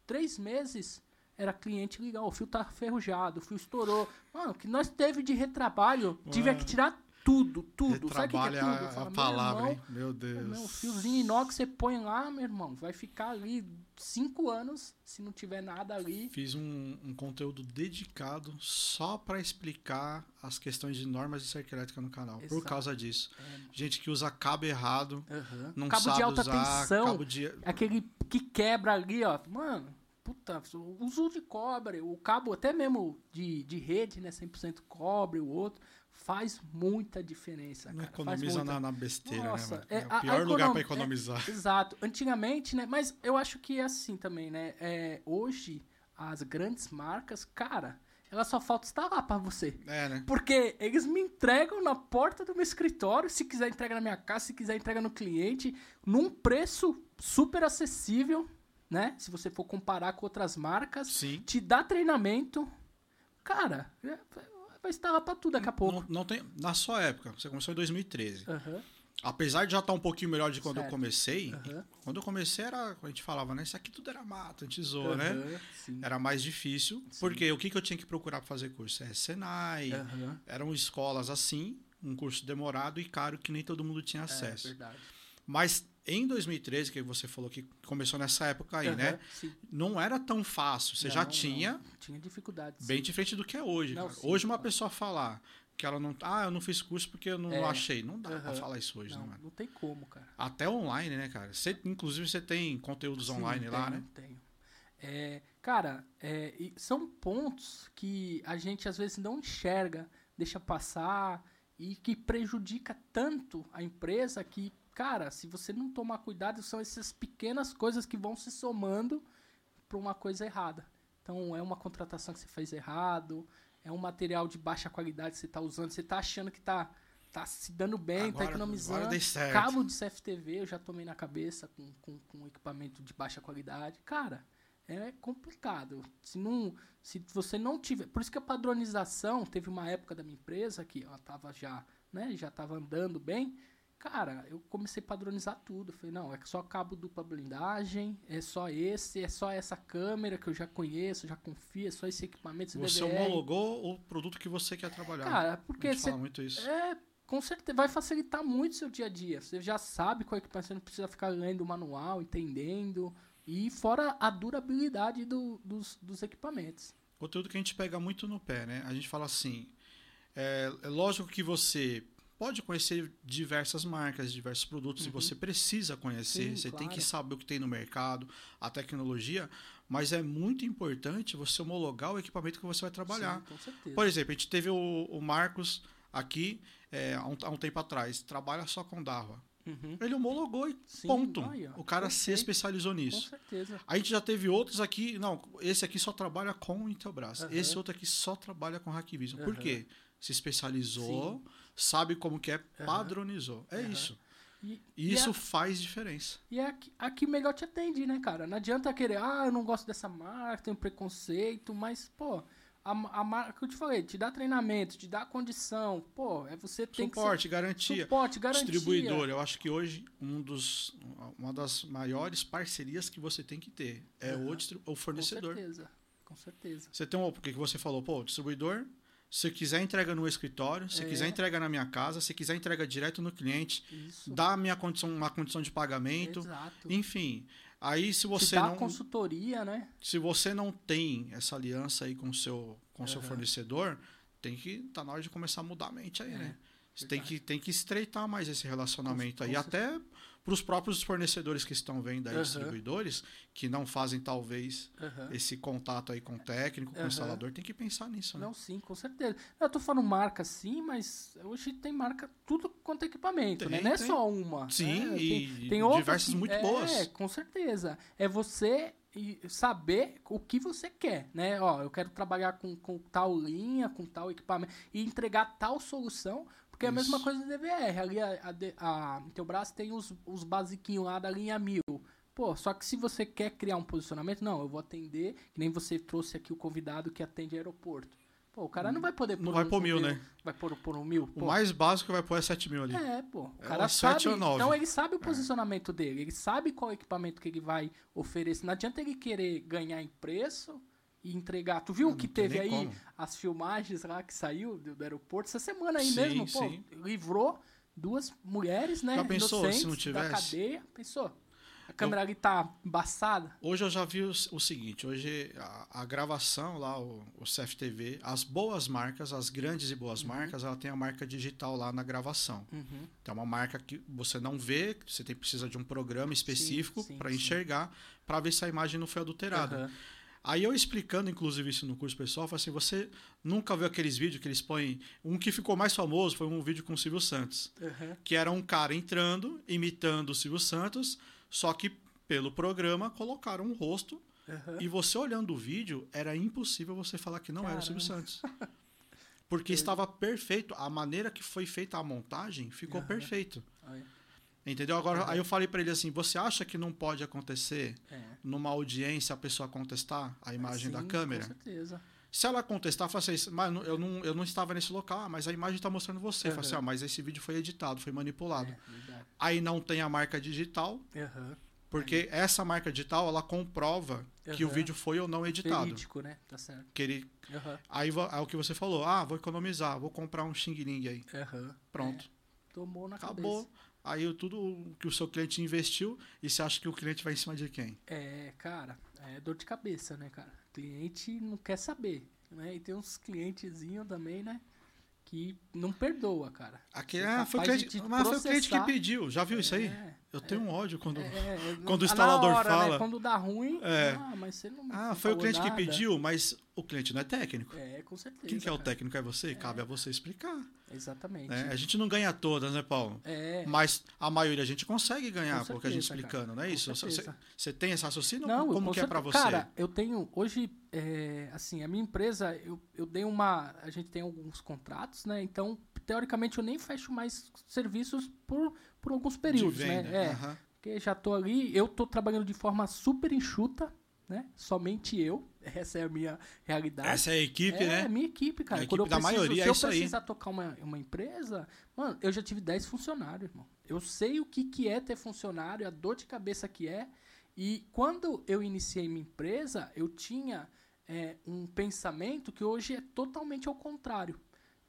três meses, era cliente ligar, o fio tá ferrujado, o fio estourou. Mano, o que nós teve de retrabalho, tive Ué. que tirar tudo, tudo. Sabe o que, que é Retrabalha tudo? A, falo, a meu palavra, irmão, hein? Meu Deus. meu, fiozinho inox você põe lá, meu irmão, vai ficar ali cinco anos, se não tiver nada ali. Fiz um, um conteúdo dedicado só pra explicar as questões de normas de cerca elétrica no canal. Por Exato. causa disso. É. Gente que usa cabo errado, Aham. não Cabo sabe de alta usar, tensão, de... aquele que quebra ali, ó. Mano, puta, o uso de cobre, o cabo até mesmo de, de rede, né, 100% cobre, o outro, faz muita diferença, Não cara. economiza na, na besteira, Nossa, né, é, É, a- o a pior lugar econom- pra economizar. Exato. Antigamente, né? Mas eu acho que é assim também, né? É, hoje, as grandes marcas, cara, ela só falta instalar pra você. É, né? Porque eles me entregam na porta do meu escritório, se quiser entrega na minha casa, se quiser entrega no cliente, num preço super acessível, né? Se você for comparar com outras marcas, Sim. te dá treinamento, cara, é- vai estar lá pra tudo daqui a pouco. Não, não tem, na sua época, você começou em 2013. Aham, Apesar de já estar um pouquinho melhor de quando eu Certo. comecei, aham, quando eu comecei era, a gente falava, né? Isso aqui tudo era mato, a gente zoa, né? sim, Era mais difícil, porque o que, que eu tinha que procurar para fazer curso? É Senai, aham. eram escolas assim, um curso demorado e caro que nem todo mundo tinha É, acesso. verdade. Mas em 2013, que você falou que começou nessa época aí, né? Aham, sim. Não era tão fácil. Você já Não, tinha, não, Tinha dificuldades. bem diferente do que é hoje. Não, sim, hoje uma pessoa falar que ela não. Ah, eu não fiz curso porque eu não É. achei. Não dá pra Aham. falar isso hoje, não, não, mano. não tem como, cara. Até online, né, cara? Você, inclusive, você tem conteúdos Sim, online lá, tenho, né? Tenho. É, cara, é, são pontos que a gente às vezes não enxerga, deixa passar e que prejudica tanto a empresa que, cara, se você não tomar cuidado, são essas pequenas coisas que vão se somando para uma coisa errada. Então, é uma contratação que você fez errado, é um material de baixa qualidade que você está usando, você está achando que está tá se dando bem, está economizando. Cabo de CFTV eu já tomei na cabeça com, com, com equipamento de baixa qualidade. Cara, é complicado. Se, não, se você não tiver. Por isso que a padronização, teve uma época da minha empresa que ela tava já, né, já tava andando bem. Cara, eu comecei a padronizar tudo. Falei, não, é só cabo dupla blindagem, é só esse, é só essa câmera que eu já conheço, já confio, é só esse equipamento. esse Você DVR. homologou o produto que você quer trabalhar. Cara, porque você fala muito isso. é, com certeza, vai facilitar muito o seu dia a dia. Você já sabe qual equipamento, você não precisa ficar lendo o manual, entendendo. E fora a durabilidade do- dos, dos equipamentos. Conteúdo que a gente pega muito no pé, né? A gente fala assim: é, é lógico que você pode conhecer diversas marcas, diversos produtos, e você precisa conhecer, Sim, você tem claro. que saber o que tem no mercado, a tecnologia, mas é muito importante você homologar o equipamento que você vai trabalhar. Sim, com certeza. Por exemplo, a gente teve o, o Marcos aqui é, há, um, há um tempo atrás, trabalha só com Dava. Uhum. Ele homologou e Sim, ponto. o cara se especializou Com nisso. certeza. A gente já teve outros aqui. Não, esse aqui só trabalha com o Intelbras. Aham. Esse outro aqui só trabalha com Hackvision. Por Aham. quê? Se especializou, sabe como que é, padronizou. É isso. E, E isso é- faz diferença. E é aqui, aqui melhor te atende, né, cara? Não adianta querer, ah, eu não gosto dessa marca, tenho preconceito, mas, pô, a, a marca que eu te falei, te dá treinamento, te dá condição, pô, é você tem Suporte, que ser, garantia. suporte, garantia. Distribuidor, eu acho que hoje um dos, uma das maiores parcerias que você tem que ter é o, distri- o Com fornecedor. certeza, com certeza. Você tem um, porque que você falou, pô, o distribuidor, se quiser entrega no escritório, se É. quiser entrega na minha casa, se quiser entrega direto no cliente, Isso. dá minha condição, uma condição de pagamento, Exato. enfim. Aí se você dá não consultoria, né? se você não tem essa aliança aí com o seu com seu Aham. fornecedor, tem que tá na hora de começar a mudar a mente aí, É, né? Você tem que tem que estreitar mais esse relacionamento Com- aí com até para os próprios fornecedores que estão vendo aí, Aham. distribuidores, que não fazem talvez Aham. esse contato aí com o técnico, com o Aham. instalador, tem que pensar nisso, né? Não, sim, com certeza. Eu tô falando marca sim, mas hoje tem marca tudo quanto é equipamento, né? Tem, Não é tem. só uma. Sim, né? e tem, tem outras diversas muito é, boas. com certeza. É você saber o que você quer, né? Ó, eu quero trabalhar com, com tal linha, com tal equipamento e entregar tal solução, porque é a mesma Isso. coisa do DVR. Ali a, a, a Intelbras tem os, os basiquinhos lá da linha 1000. Pô, só que se você quer criar um posicionamento, não, eu vou atender, que nem você trouxe aqui o convidado que atende aeroporto. Pô, o cara não vai poder Não vai pôr um mil, né? Vai pôr, pôr um mil? O Pô, mais básico vai pôr é 7 mil ali. é, pô. O É cara o sete sabe. ou nove. Então ele sabe o posicionamento dele, ele sabe qual equipamento que ele vai oferecer. Não adianta ele querer ganhar em preço e entregar. Tu viu Não, que não teve aí como. as filmagens lá que saiu do, do aeroporto essa semana aí Sim, mesmo, pô, sim. livrou duas mulheres, né? Já pensou se não da tivesse? cadeia. Pensou? A câmera ali tá embaçada. Hoje eu já vi o, o seguinte, hoje a, a gravação lá, o, o CFTV, as boas marcas, as grandes e boas Uhum. marcas, ela tem a marca digital lá na gravação. Uhum. Então é uma marca que você não vê, você tem, precisa de um programa específico para enxergar, para ver se a imagem não foi adulterada. Aham. Aí eu explicando, inclusive, isso no curso pessoal, falei assim, você nunca viu aqueles vídeos que eles põem... Um que ficou mais famoso foi um vídeo com o Silvio Santos Aham. que era um cara entrando, imitando o Silvio Santos, só que pelo programa colocaram um rosto Aham. e você olhando o vídeo era impossível você falar que não era o Silvio Caramba. Santos. Porque estava perfeito, a maneira que foi feita a montagem ficou Aham. perfeito. Entendeu? Agora, aí eu falei para ele assim: você acha que não pode acontecer É. numa audiência a pessoa contestar a imagem da Sim, câmera? Com certeza. Se ela contestar, fala assim, mas eu não, eu não estava nesse local, ah, mas a imagem está mostrando você. Fala assim, ah, mas esse vídeo foi editado, foi manipulado. É. Aí não tem a marca digital, Aham. porque essa marca digital, ela comprova que o vídeo foi ou não editado. Verídico, né? Tá certo. Que ele, aí é o que você falou, ah, vou economizar, vou comprar um Xing Ling aí. Pronto. É, tomou na Acabou. cabeça. Aí tudo que o seu cliente investiu e você acha que o cliente vai em cima de quem? É, cara, é dor de cabeça, né, cara? Cliente não quer saber, né? E tem uns clientezinhos também, né? Que não perdoa, cara. É ah, foi cliente, mas foi o cliente que pediu. Já viu isso aí? É, Eu tenho um ódio quando. é, é, Quando o na instalador hora, fala- Né? Quando dá ruim, É. ah, mas você não Ah, não foi o cliente que nada. pediu, mas o cliente não é técnico. É, com certeza. Quem que é o cara. técnico? É você? Cabe a você explicar. Exatamente. né? A gente não ganha todas, né, Paulo? É. Mas a maioria a gente consegue ganhar Com porque a gente certeza, explicando, não é isso? Você, certeza. você tem esse raciocínio? Não, Como com que é pra você? certeza. Cara, eu tenho. Hoje, é, assim, a minha empresa, eu, eu dei uma. A gente tem alguns contratos, né? Então, teoricamente, eu nem fecho mais serviços por, por alguns períodos, né? É, aham. porque já tô ali, eu tô trabalhando de forma super enxuta, né? Somente eu. Essa é a minha realidade. Essa é a equipe, é, né? a minha equipe, cara. A Quando equipe eu da preciso, maioria se é eu isso aí. precisar tocar uma, uma empresa, mano, eu já tive 10 funcionários, irmão. Eu sei o que, que é ter funcionário, a dor de cabeça que é. E quando eu iniciei minha empresa, eu tinha é, um pensamento que hoje é totalmente ao contrário.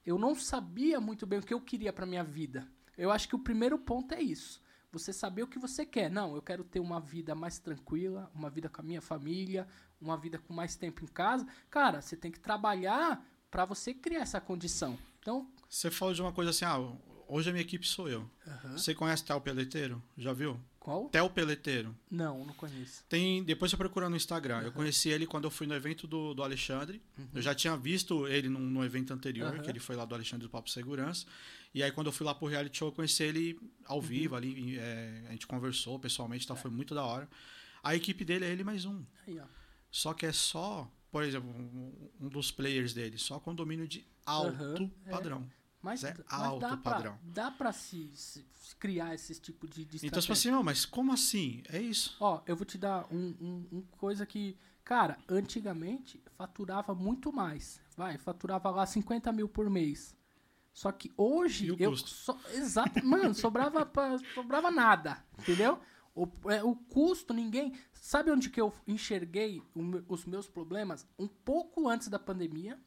Eu não sabia muito bem o que eu queria para minha vida. Eu acho que o primeiro ponto é isso. Você saber o que você quer. Não, eu quero ter uma vida mais tranquila, uma vida com a minha família, uma vida com mais tempo em casa. Cara, você tem que trabalhar para você criar essa condição. Então, Você falou de uma coisa assim, ah, hoje a minha equipe sou eu. Você conhece Tel Peleteiro? Já viu? Qual? Tel Peleteiro. Não, não conheço. Tem, depois você procura no Instagram. Eu conheci ele quando eu fui no evento do, do Alexandre. Eu já tinha visto ele num, no evento anterior, Uhum. que ele foi lá do Alexandre do Papo Segurança. E aí, quando eu fui lá pro reality show, eu conheci ele ao vivo ali. é, a gente conversou pessoalmente, então foi muito da hora. A equipe dele é ele mais um. Aí. Só que é só, por exemplo, um, um dos players dele, só condomínio de alto Aham, é. Mas, Mas é mas alto dá pra, padrão. dá pra se, se- criar esse tipo de, de Então, você fala assim, não, mas como assim? É isso. Ó, eu vou te dar um, um, um coisa que, cara, antigamente faturava muito mais. Vai, faturava lá 50 mil por mês. Só que hoje eu. So, exato, mano, sobrava, pra- sobrava nada, entendeu? O, é, o custo, ninguém. Sabe onde que eu enxerguei os meus problemas? Um pouco antes da pandemia.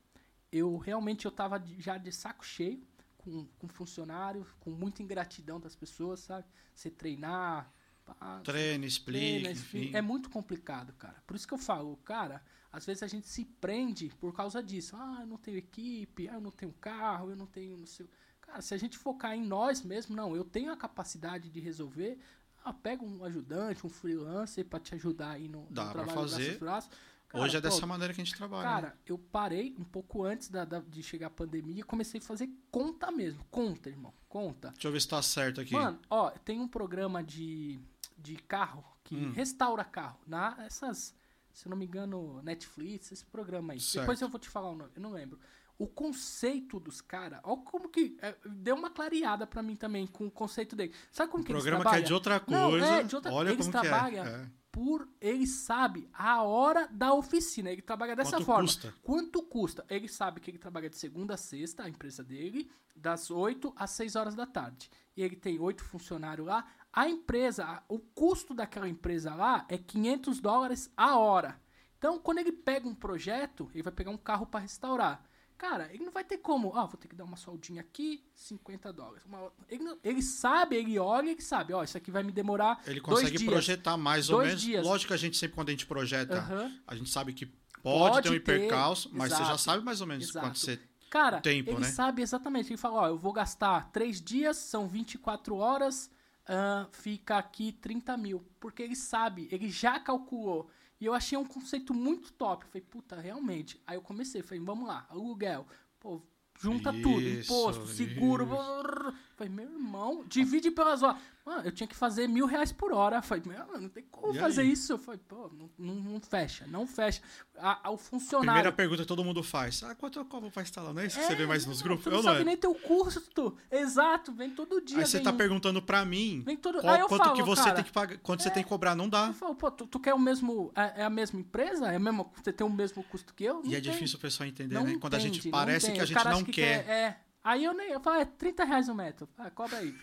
Eu realmente eu tava já de saco cheio com, com funcionário, com muita ingratidão das pessoas, sabe? Você treinar. pá, Treina, explica, enfim. É muito complicado, cara. Por isso que eu falo, cara, às vezes a gente se prende por causa disso. Ah, eu não tenho equipe, ah, eu não tenho carro, eu não tenho não sei. Cara, se a gente focar em nós mesmo, não, eu tenho a capacidade de resolver. Ah, pega um ajudante, um freelancer pra te ajudar aí no, no Dá pra trabalho fazer. braços. Cara, Hoje é dessa pô, maneira que a gente trabalha. né? Cara, eu parei um pouco antes da, da- de chegar a pandemia e comecei a fazer conta mesmo. Conta, irmão. Conta. Deixa eu ver se tá certo aqui. Mano, ó, tem um programa de, de carro que Hum. restaura carro. Na, essas, se eu não me engano, Netflix, esse programa aí. Certo. Depois eu vou te falar o nome, eu não lembro. O conceito dos caras, ó como que é, deu uma clareada pra mim também com o conceito dele. Sabe como um que eles programa que trabalham? é de outra Não, coisa. é, de outra- Olha eles como que trabalham é. é. Por ele sabe a hora da oficina. Ele trabalha dessa Quanto forma. custa? Quanto custa? Ele sabe que ele trabalha de segunda a sexta, a empresa dele, das 8 às 6 horas da tarde. E ele tem oito funcionários lá. A empresa, o custo daquela empresa lá é 500 dólares a hora. Então, quando ele pega um projeto, ele vai pegar um carro para restaurar. Cara, ele não vai ter como. Ah, vou ter que dar uma soldinha aqui, 50 dólares. Uma ele, não- ele sabe, ele olha, ele sabe. Ó, isso aqui vai me demorar Ele consegue dias. projetar mais ou menos. dias. Lógico que a gente sempre, quando a gente projeta, Aham. a gente sabe que pode, Pode ter um hipercalço, mas você já exato, sabe mais ou menos exato. quanto você. Cara, tempo, ele né? sabe exatamente. Ele fala, ó, eu vou gastar três dias, são 24 horas, ah, fica aqui 30 mil. Porque ele sabe, ele já calculou. E eu achei um conceito muito top. Eu falei, puta, realmente. Aí eu comecei, falei, vamos lá, aluguel. Pô, junta tudo, Isso, imposto, seguro. brrr. Falei, meu irmão, divide pelas horas. Mano, eu tinha que fazer mil reais por hora. Falei, meu, não tem como E fazer aí? isso. Eu falei, pô, não, não, não fecha, não fecha. A, a- o funcionário. Primeira pergunta que todo mundo faz. Ah, quanto eu cobro pra instalar? Não é isso que você vê mais nos não, grupos? Tu não Eu não sabe é. nem teu custo. Exato, vem todo dia. Aí você tá um. perguntando pra mim Vem todo- qual- quanto falo, que você cara, tem que pagar, quanto você tem que cobrar, não dá. Eu falo, pô, tu, tu quer o mesmo. É, é a mesma empresa? É a mesma, você tem o mesmo custo que eu? E Não é tem. difícil o pessoal entender, Não né? Quando a gente entende, parece que a gente não acha que quer. É. Aí eu nem. Eu falo, é 30 reais o metro. Ah, cobra aí.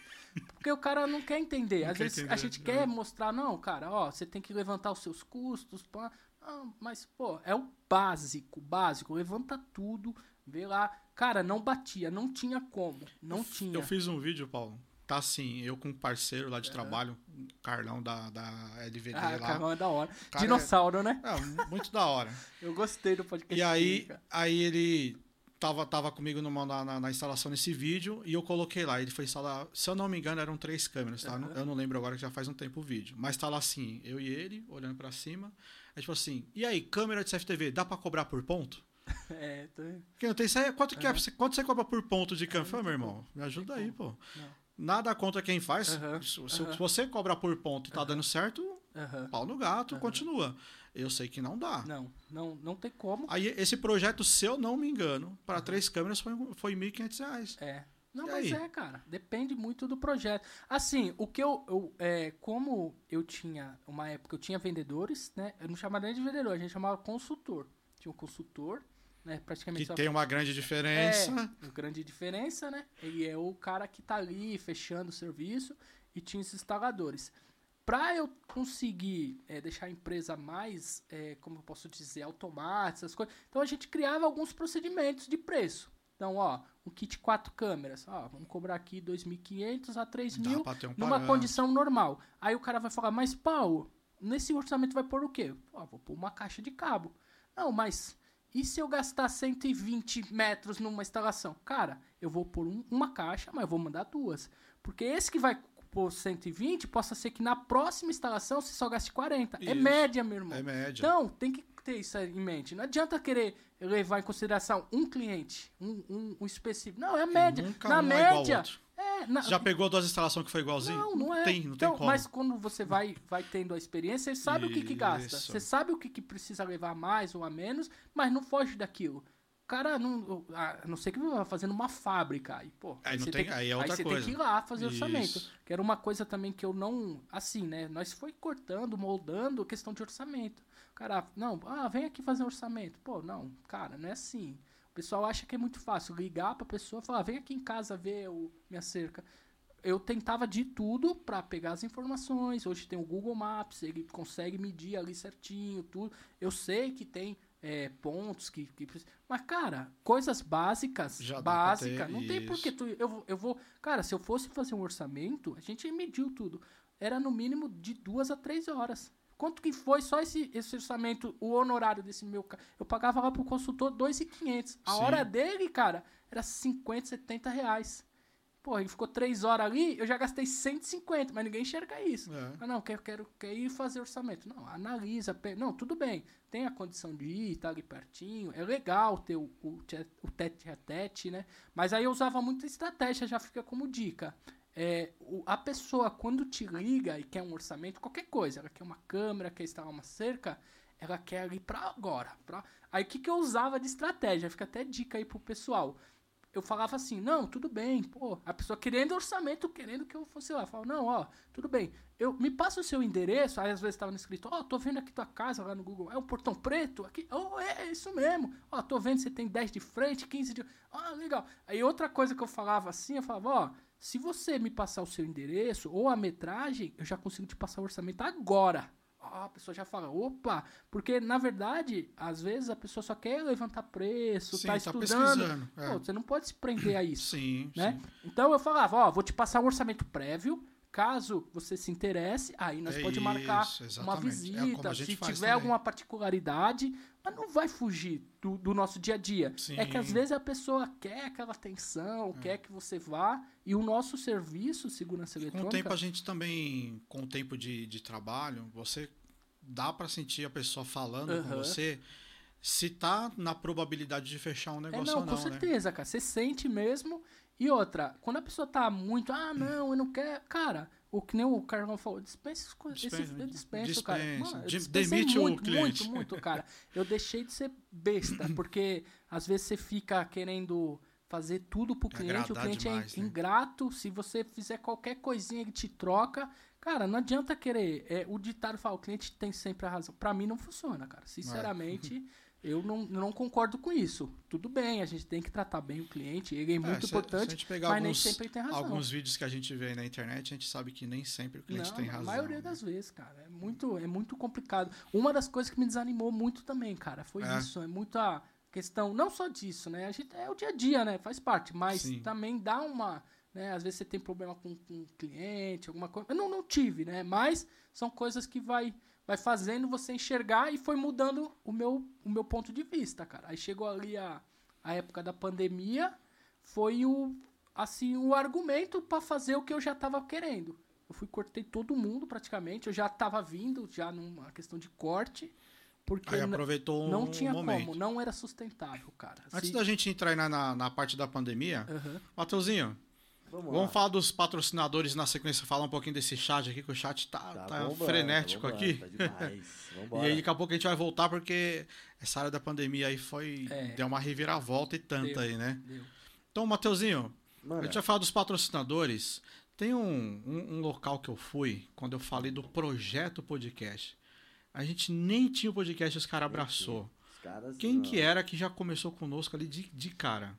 Porque o cara não quer entender. Não Às quer vezes a entender, gente é. quer mostrar, não, cara, ó, você tem que levantar os seus custos. Pá. Não, mas, pô, é o básico, básico. Levanta tudo, vê lá. Cara, não batia, não tinha como. Não tinha. Eu fiz um vídeo, Paulo. Tá assim, eu com um parceiro lá de trabalho, o Carlão da, da LVD Ah, lá. caramba, é da hora. Cara, Dinossauro, né? É, muito da hora. Eu gostei do podcast. E aí, aí ele tava, tava comigo numa, na, na- instalação desse vídeo e eu coloquei lá. Ele foi instalar, se eu não me engano, eram três câmeras, tá? Eu não- Eu não lembro agora que já faz um tempo o vídeo. Mas tá lá assim, eu e ele, olhando pra cima. Aí tipo assim, e aí, câmera de CFTV, dá pra cobrar por ponto? É, tô... Porque não tem isso aí, quanto, que é, quanto você cobra por ponto de câmera? Falei, meu irmão, me ajuda aí, pô. Não. Nada contra quem faz. Aham, Se, se- você cobra por ponto e tá dando certo, pau no gato, continua. Eu sei que não dá. Não, não, não tem como. Aí esse projeto, se eu não me engano, para três câmeras foi, foi 1.500 reais. É. Não, E mas aí? é, cara. Depende muito do projeto. Assim, o que eu. eu é, como eu tinha. Uma época eu tinha vendedores, né? Eu não chamava nem de vendedor, a gente chamava consultor. Tinha um consultor, né? Praticamente. Que tem uma grande diferença. É, uma grande diferença, né? Ele é o cara que tá ali fechando o serviço e tinha os instaladores. Pra eu conseguir é, deixar a empresa mais, é, como eu posso dizer, automática, essas coisas, então a gente criava alguns procedimentos de preço. Então, ó, um kit quatro câmeras, ó, vamos cobrar aqui 2.500 a 3.000 Dá pra ter um numa parâmetro. condição normal. Aí o cara vai falar, mas Paulo, nesse orçamento vai pôr o quê? Pô, vou pôr uma caixa de cabo. Não, mas e se eu gastar 120 metros numa instalação? Cara, eu vou pôr um- uma caixa, mas eu vou mandar duas. Porque esse que vai pôr 120, possa ser que na próxima instalação você só gaste 40. É Isso. média, meu irmão. É média. Então, tem que ter isso em mente. Não adianta querer levar em consideração um cliente, um, um, um específico. Não, é a média. Nunca na um é média. outro. é, na, já pegou duas instalações que foi igualzinho? não, não é. Tem, não então, tem como. Mas quando você vai, vai tendo a experiência, você sabe o que, que gasta. Isso. Você sabe o que, que precisa levar mais ou a menos, mas não foge daquilo. Cara não. A não ser que vai fazendo uma fábrica. Aí, pô, Aí não você tem- que, aí é outra você coisa. tem que ir lá fazer orçamento. Isso. Que era uma coisa também que eu não. Assim, né? Nós foi cortando, moldando questão de orçamento. Cara, não, ah, vem aqui fazer um orçamento. Pô, não, cara, não é assim. O pessoal acha que é muito fácil ligar pra pessoa e falar, vem aqui em casa ver o, minha cerca eu tentava de tudo pra pegar as informações. Hoje tem o Google Maps, ele consegue medir ali certinho, tudo. Eu sei que tem é, pontos que, que Mas, cara, coisas básicas, Já básicas, não tem por que isso. tu. Eu, vou- eu vou. Cara, se eu fosse fazer um orçamento, a gente mediu tudo. Era no mínimo de duas a três horas. Quanto que foi só esse, esse orçamento, o honorário desse meu? Eu pagava lá pro consultor 2.500. A Sim. hora dele, cara, era 50, 70 reais. Pô, ele ficou três horas ali, eu já gastei 150, mas ninguém enxerga isso. É. Ah, não, quero, quero, quero ir fazer orçamento. Não, analisa. pe- Não, tudo bem. Tem a condição de ir, tá ali pertinho. É legal ter o, o tete a tete, né? Mas aí eu usava muita estratégia, já fica como dica. É, o- a pessoa, quando te liga e quer um orçamento, qualquer coisa, ela quer uma câmera, quer instalar uma cerca, ela quer ali pra agora. Pra... Aí o que, que eu usava de estratégia? Fica até dica aí pro pessoal eu falava assim, não, tudo bem, pô, a pessoa querendo orçamento, querendo que eu fosse lá, falava, não, ó, tudo bem, eu me passa o seu endereço, aí às vezes estava escrito, ó, tô vendo aqui tua casa lá no Google, é um portão preto aqui, oh, é, é isso mesmo, ó, tô vendo você tem 10 de frente, 15 de, ah, legal, aí outra coisa que eu falava assim, eu falava, ó, se você me passar o seu endereço ou a metragem, eu já consigo te passar o orçamento agora. A pessoa já fala, opa, porque na verdade, às vezes a pessoa só quer levantar preço, Sim, tá tá estudando. pesquisando, é. Pô, você não pode se prender a isso, Sim, né? sim. Então eu falava, ó, vou te passar um orçamento prévio, caso você se interesse, aí nós É pode marcar isso, uma. É visita, gente se tiver também. alguma particularidade, mas não vai fugir do, do nosso dia a dia. É que às Sim. É. vezes a pessoa quer aquela atenção, quer que você vá, e o nosso serviço, segurança Com o eletrônica... tempo a gente também, com o tempo de, de trabalho, você dá pra sentir a pessoa falando com Aham. você se tá na probabilidade de fechar um É, negócio não, ou não, com né? certeza, cara. Você sente mesmo E outra, quando a pessoa tá muito, ah, não, eu não quero. Cara, o que nem o Carlão falou, dispensa as coisas. Esse, Dispensa, eu dispenso, cara. dispensa. Mano, eu demite o muito, cliente. Muito, muito, cara. Eu deixei de ser besta, porque às vezes você fica querendo fazer tudo pro cliente, o cliente demais, é né? ingrato. Se você fizer qualquer coisinha, ele te troca. Cara, não adianta querer. É, o ditado fala, o cliente tem sempre a razão. Pra mim não funciona, cara. Sinceramente, eu não, não concordo com isso. Tudo bem, a gente tem que tratar bem o cliente, ele é muito se- se a importante, gente pegar mas nem alguns- sempre ele tem razão. Alguns vídeos que a gente vê na internet, a gente sabe que nem sempre o cliente não, tem a razão. maioria né? das vezes, cara. É muito, é muito complicado. Uma das coisas que me desanimou muito também, cara, foi É. isso. É muita questão, não só disso, né? A gente, é o dia a dia, né? Faz parte, mas Sim. também dá uma. Né? Às vezes você tem problema com, com um cliente, alguma coisa. Eu não, não tive, né? Mas são coisas que vai, vai fazendo você enxergar e foi mudando o meu, o meu ponto de vista, cara. Aí chegou ali a, a época da pandemia, foi o, assim, o argumento para fazer o que eu já tava querendo. Eu fui cortei todo mundo praticamente, eu já tava vindo já numa questão de corte, porque Aí aproveitou não um tinha momento. como, não era sustentável, cara. Antes Se- da gente entrar na, na, na parte da pandemia, Aham. Matheusinho, Vamos, vamos falar dos patrocinadores na sequência, falar um pouquinho desse chat aqui, que o chat tá, Tá, tá vambora, frenético vambora, aqui. Tá demais. E aí daqui a pouco a gente vai voltar, porque essa área da pandemia aí foi. É. Deu uma reviravolta e tanta Deu. aí, né? Deu. Então, Mateuzinho, a Mano, gente vai falar dos patrocinadores. Tem um, um, um local que eu fui, quando eu falei do projeto podcast. A gente nem tinha o podcast, os caras abraçou. os caras, Quem não, que era que já começou conosco ali de, de cara?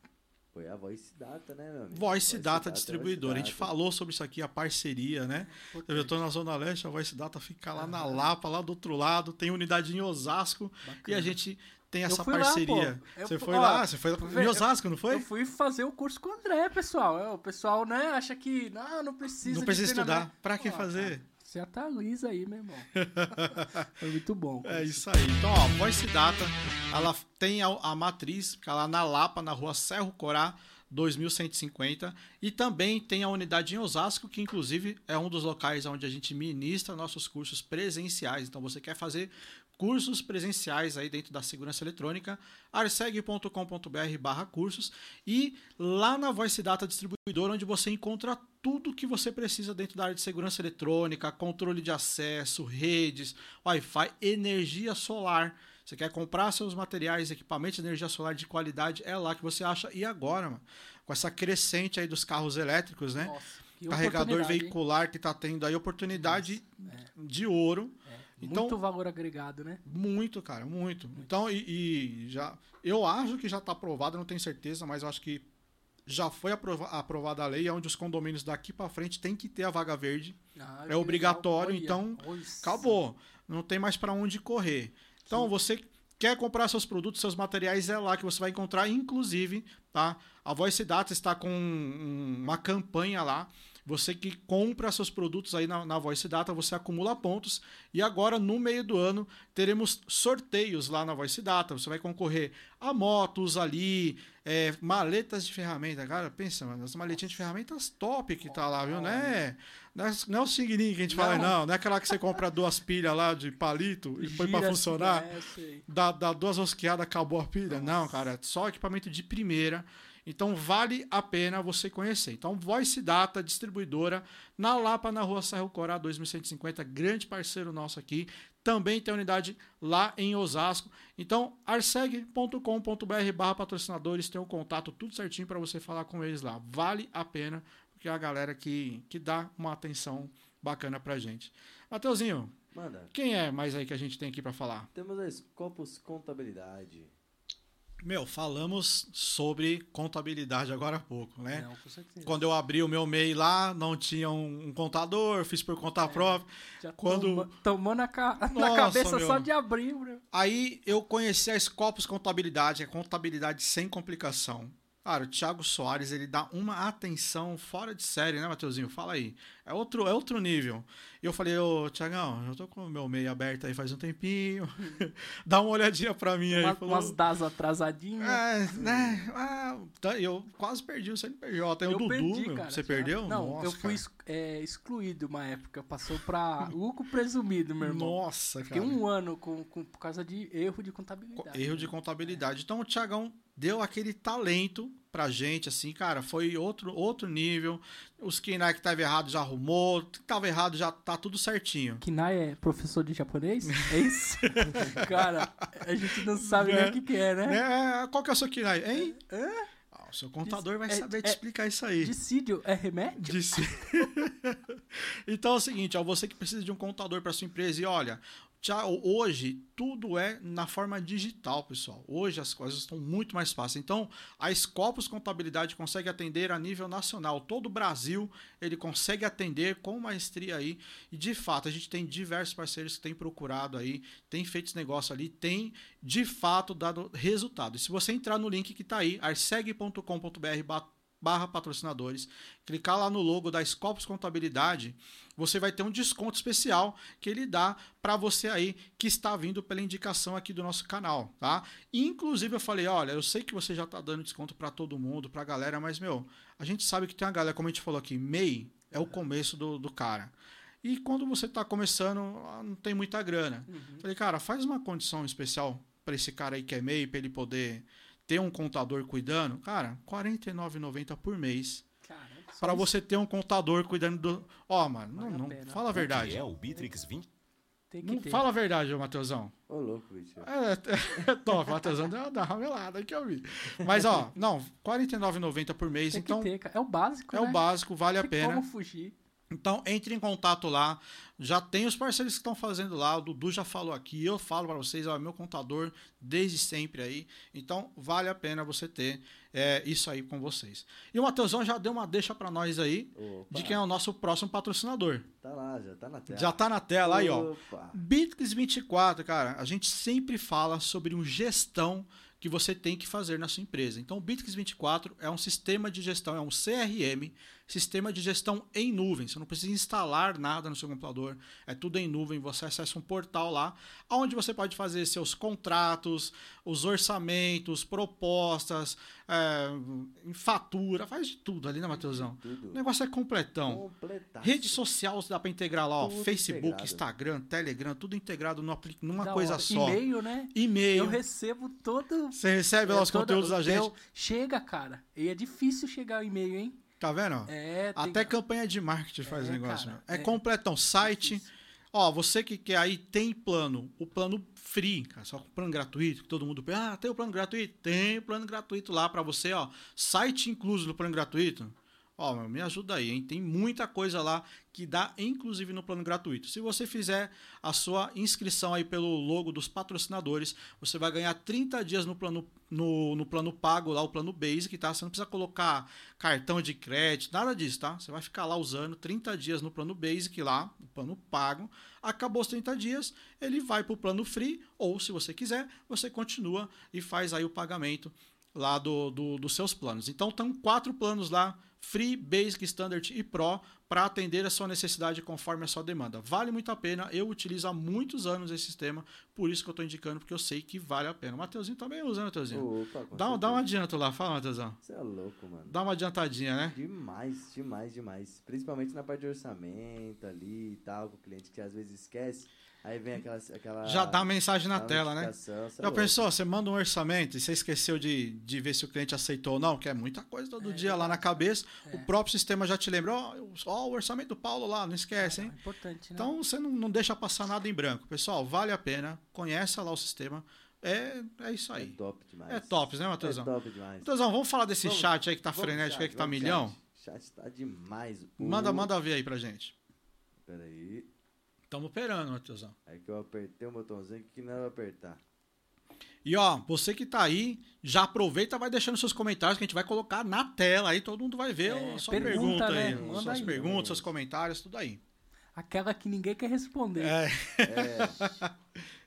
Foi a Voice Data, né, meu amigo? Voice Data é Distribuidora. A Voice gente Data. falou sobre isso aqui, a parceria, né? Eu tô na Zona Leste, a Voice Data fica lá na Lapa, lá do outro lado, tem unidade em Osasco e a Bacana. gente tem Eu essa lá, parceria. pô. Eu você fu- foi ó, lá, você foi vê, em eu- Osasco, não foi? Eu fui fazer o curso com o André, pessoal. É, O pessoal, né, acha que não, não precisa Não precisa estudar. Pra que fazer? cara, Você atualiza aí, meu irmão. Foi muito bom. É isso aí. Então, ó, Voice Data, ela tem a, a matriz, fica lá na Lapa, na rua Serro Corá, 2150. E também tem a unidade em Osasco, que inclusive é um dos locais onde a gente ministra nossos cursos presenciais. Então, você quer fazer cursos presenciais aí dentro da segurança eletrônica, arseg.com.br barra cursos e lá na Voice Data Distribuidora, onde você encontra tudo que você precisa dentro da área de segurança eletrônica, controle de acesso, redes, Wi-Fi, energia solar. Você quer comprar seus materiais, equipamentos de energia solar de qualidade, é lá que você acha. E agora, mano, com essa crescente aí dos carros elétricos, né? Nossa, Carregador oportunidade, hein? veicular que tá tendo aí oportunidade de ouro. Então- Muito valor agregado, né? Muito, cara, muito. Então, e, e já. Eu acho que já está aprovado, não tenho certeza, mas eu acho que já foi aprova- aprovada a lei, onde os condomínios daqui para frente tem que ter a vaga verde. Ah, É obrigatório, legal. então, Olha, Acabou. Não tem mais para onde correr. Então, você quer comprar seus produtos, seus materiais, é lá que você vai encontrar, inclusive, tá? A Voice Data está com um- uma campanha lá. Você que compra seus produtos aí na, na Voice Data, você acumula pontos. E agora, no meio do ano, teremos sorteios lá na Voice Data. Você vai concorrer a motos ali, é, maletas de ferramenta. Cara, pensa, mano, as maletinhas de ferramentas top que tá lá, viu? Né? Não é, não é o signinho que a gente fala, Não. não. Não é aquela que você compra duas pilhas lá de palito e põe pra funcionar. assim, é. Dá, dá duas rosqueadas, acabou a pilha. Não, cara, é só equipamento de primeira. Então vale a pena você conhecer. Então, Voice Data, distribuidora, na Lapa, na rua Serro Corá, 2150, grande parceiro nosso aqui. Também tem unidade lá em Osasco. Então, arseg.com.br barra patrocinadores, tem o contato tudo certinho para você falar com eles lá. Vale a pena, porque é a galera que, que dá uma atenção bacana pra gente. Mateuzinho, Manda, quem é mais aí que a gente tem aqui para falar? temos aí Scopus Contabilidade. Meu, falamos sobre contabilidade agora há pouco, né? Não, com certeza. Quando eu abri o meu MEI lá, não tinha um, um contador, fiz por conta própria. Já quando- toma- tomou na, ca... na Nossa, cabeça meu. só de abrir, bro. Aí eu conheci a Scopus Contabilidade, é contabilidade sem complicação. Cara, o Thiago Soares, ele dá uma atenção fora de série, né, Mateuzinho? Fala aí. É outro, é outro nível. E eu falei, ô, Thiagão, eu tô com o meu MEI aberto aí faz um tempinho. Dá uma olhadinha pra mim aí. Uma, Falou, umas das atrasadinhas. É, né? Ah, eu quase perdi o CNPJ. O eu Dudu, perdi, meu. cara. Você já. perdeu? Não, Nossa, eu fui é, excluído uma época. Passou pra lucro presumido, meu irmão. Nossa, Fiquei cara. um ano com, com- por causa de erro de Co- contabilidade. Erro de né? contabilidade. Então o Thiagão deu aquele talento pra gente, assim, cara, foi outro, outro nível. Os Kinai que tava errado já arrumou, que tava errado já tá tudo certinho. Kinai é professor de japonês? É isso? Cara, a gente não sabe nem É. o que, que é, né? É, qual que é o seu Kinai, hein? É? Ah, o seu contador vai É- saber te é- explicar isso aí. Dissídio é remédio? Disse. então é o seguinte, ó, você que precisa de um contador para sua empresa e olha, já hoje tudo é na forma digital, pessoal. Hoje as coisas estão muito mais fáceis. Então, a Scopus Contabilidade consegue atender a nível nacional, todo o Brasil, ele consegue atender com maestria aí. E de fato, a gente tem diversos parceiros que têm procurado aí, tem feito esse negócio ali, tem de fato dado resultado. E se você entrar no link que está aí, arseg.com.br barra patrocinadores, clicar lá no logo da Scopus Contabilidade, você vai ter um desconto especial que ele dá para você aí que está vindo pela indicação aqui do nosso canal, tá? Inclusive eu falei, olha, eu sei que você já tá dando desconto para todo mundo, pra galera, mas meu, a gente sabe que tem uma galera, como a gente falou aqui, MEI é o começo do, do cara. E quando você tá começando, ah, não tem muita grana. Falei, cara, faz uma condição especial para esse cara aí que é MEI, para ele poder ter um contador cuidando, cara, R$ 49,90 por mês. Para você ter um contador cuidando do. Ó, mano, Vale não, a não- fala a verdade. é o Bitrix 20? Tem que Não, ter. fala a verdade, ô Matheusão. Ô, louco, bicho. É, é, top, o Matheusão deu uma- ramelada que eu vi. Mas, ó, não, R$ 49,90 por mês, Tem então que ter, cara. É o básico, é né? o básico, vale a Tem pena. como fugir. Então, entre em contato lá. Já tem os parceiros que estão fazendo lá. O Dudu já falou aqui. Eu falo para vocês, ó, meu contador desde sempre aí. Então, vale a pena você ter é, isso aí com vocês. E o Matheusão já deu uma deixa para nós aí Opa, de quem é o nosso próximo patrocinador. Tá lá, já tá na tela. Já tá na tela aí, ó. Bitrix 24, cara, a gente sempre fala sobre um gestão que você tem que fazer na sua empresa. Então, o Bitrix 24 é um sistema de gestão, é um CRM, sistema de gestão em nuvem. Você não precisa instalar nada no seu computador, é tudo em nuvem. Você acessa um portal lá, onde você pode fazer seus contratos, os orçamentos, propostas, é, fatura, faz de tudo ali, né, Matheusão? O negócio é completão. Completaço. Rede social dá pra integrar lá, ó, Facebook, integrado. Instagram, Telegram, tudo integrado numa, apli- numa Da coisa hora. só. E-mail, né? E-mail. Eu recebo todo. Você recebe lá é, os toda- conteúdos da gente. eu- Chega, cara. E é difícil chegar o e-mail, hein? Tá vendo? É, Até campanha de marketing faz É, negócio. cara, né? é, é completão. Site. difícil. Ó, você que quer aí, tem plano. O plano free, cara, só com plano gratuito. que Todo mundo pensa, ah, tem o plano gratuito? Tem o plano gratuito lá pra você, ó. Site incluso no plano gratuito. Ó, meu, me ajuda aí, hein? Tem muita coisa lá que dá, inclusive no plano gratuito. Se você fizer a sua inscrição aí pelo logo dos patrocinadores, você vai ganhar 30 dias no plano, no, no plano pago, lá o plano basic, tá? Você não precisa colocar cartão de crédito, nada disso, tá? Você vai ficar lá usando 30 dias no plano basic lá, o plano pago. Acabou os 30 dias, ele vai para o plano free, ou se você quiser, você continua e faz aí o pagamento lá do, do- dos seus planos. Então, estão quatro planos lá, Free, Basic, Standard e Pro, para atender a sua necessidade conforme a sua demanda. Vale muito a pena, eu utilizo há muitos anos esse sistema, por isso que eu estou indicando, porque eu sei que vale a pena. O Mateuzinho também usa, né, Mateuzinho? Opa, Dá, um- dá um adianto lá, fala, Mateuzão. Você é louco, mano. Dá uma adiantadinha, né? Demais, demais, demais. Principalmente na parte de orçamento ali e tal, com o cliente que às vezes esquece. Aí vem aquela. aquela Já dá a mensagem na tela, né? cê é Já pensou, você manda um orçamento e você esqueceu de, de ver se o cliente aceitou ou não, que é muita coisa todo É, dia lá na cabeça. É. O próprio sistema já te lembra, ó, ó, o orçamento do Paulo lá, não esquece, hein? É importante, né? Então você não, não deixa passar nada em branco. Pessoal, vale a pena, conheça lá o sistema. É, é isso É aí. top demais. É tops, né, É Matheusão? top demais. Matheusão, vamos falar desse Vamos- chat aí que tá frenético chat, aí, que tá milhão? Chat. chat tá demais. Manda, manda ver aí pra gente. Peraí. Tamo operando, Matheusão. É que eu apertei o botãozinho que não era apertar. E ó, você que tá aí, já aproveita e vai deixando seus comentários que a gente vai colocar na tela aí, todo mundo vai ver É, a sua pergunta, pergunta, né? aí, Manda suas aí. perguntas, seus comentários, tudo aí. Aquela que ninguém quer responder. É, É.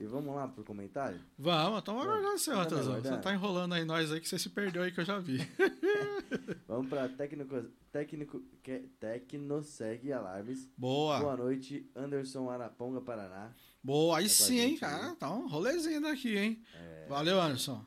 e vamos lá pro comentário? vamos, então vai aguardar você, Vamos Matheusão. Você tá enrolando aí nós aí que você se perdeu aí que eu já vi. Vamos pra técnico, técnico, que, Tecnoseg Alarmes. Boa, Boa noite, Anderson Araponga, Paraná. boa. Aí a sim, hein, cara. Tá um rolezinho daqui, hein. Valeu, Anderson.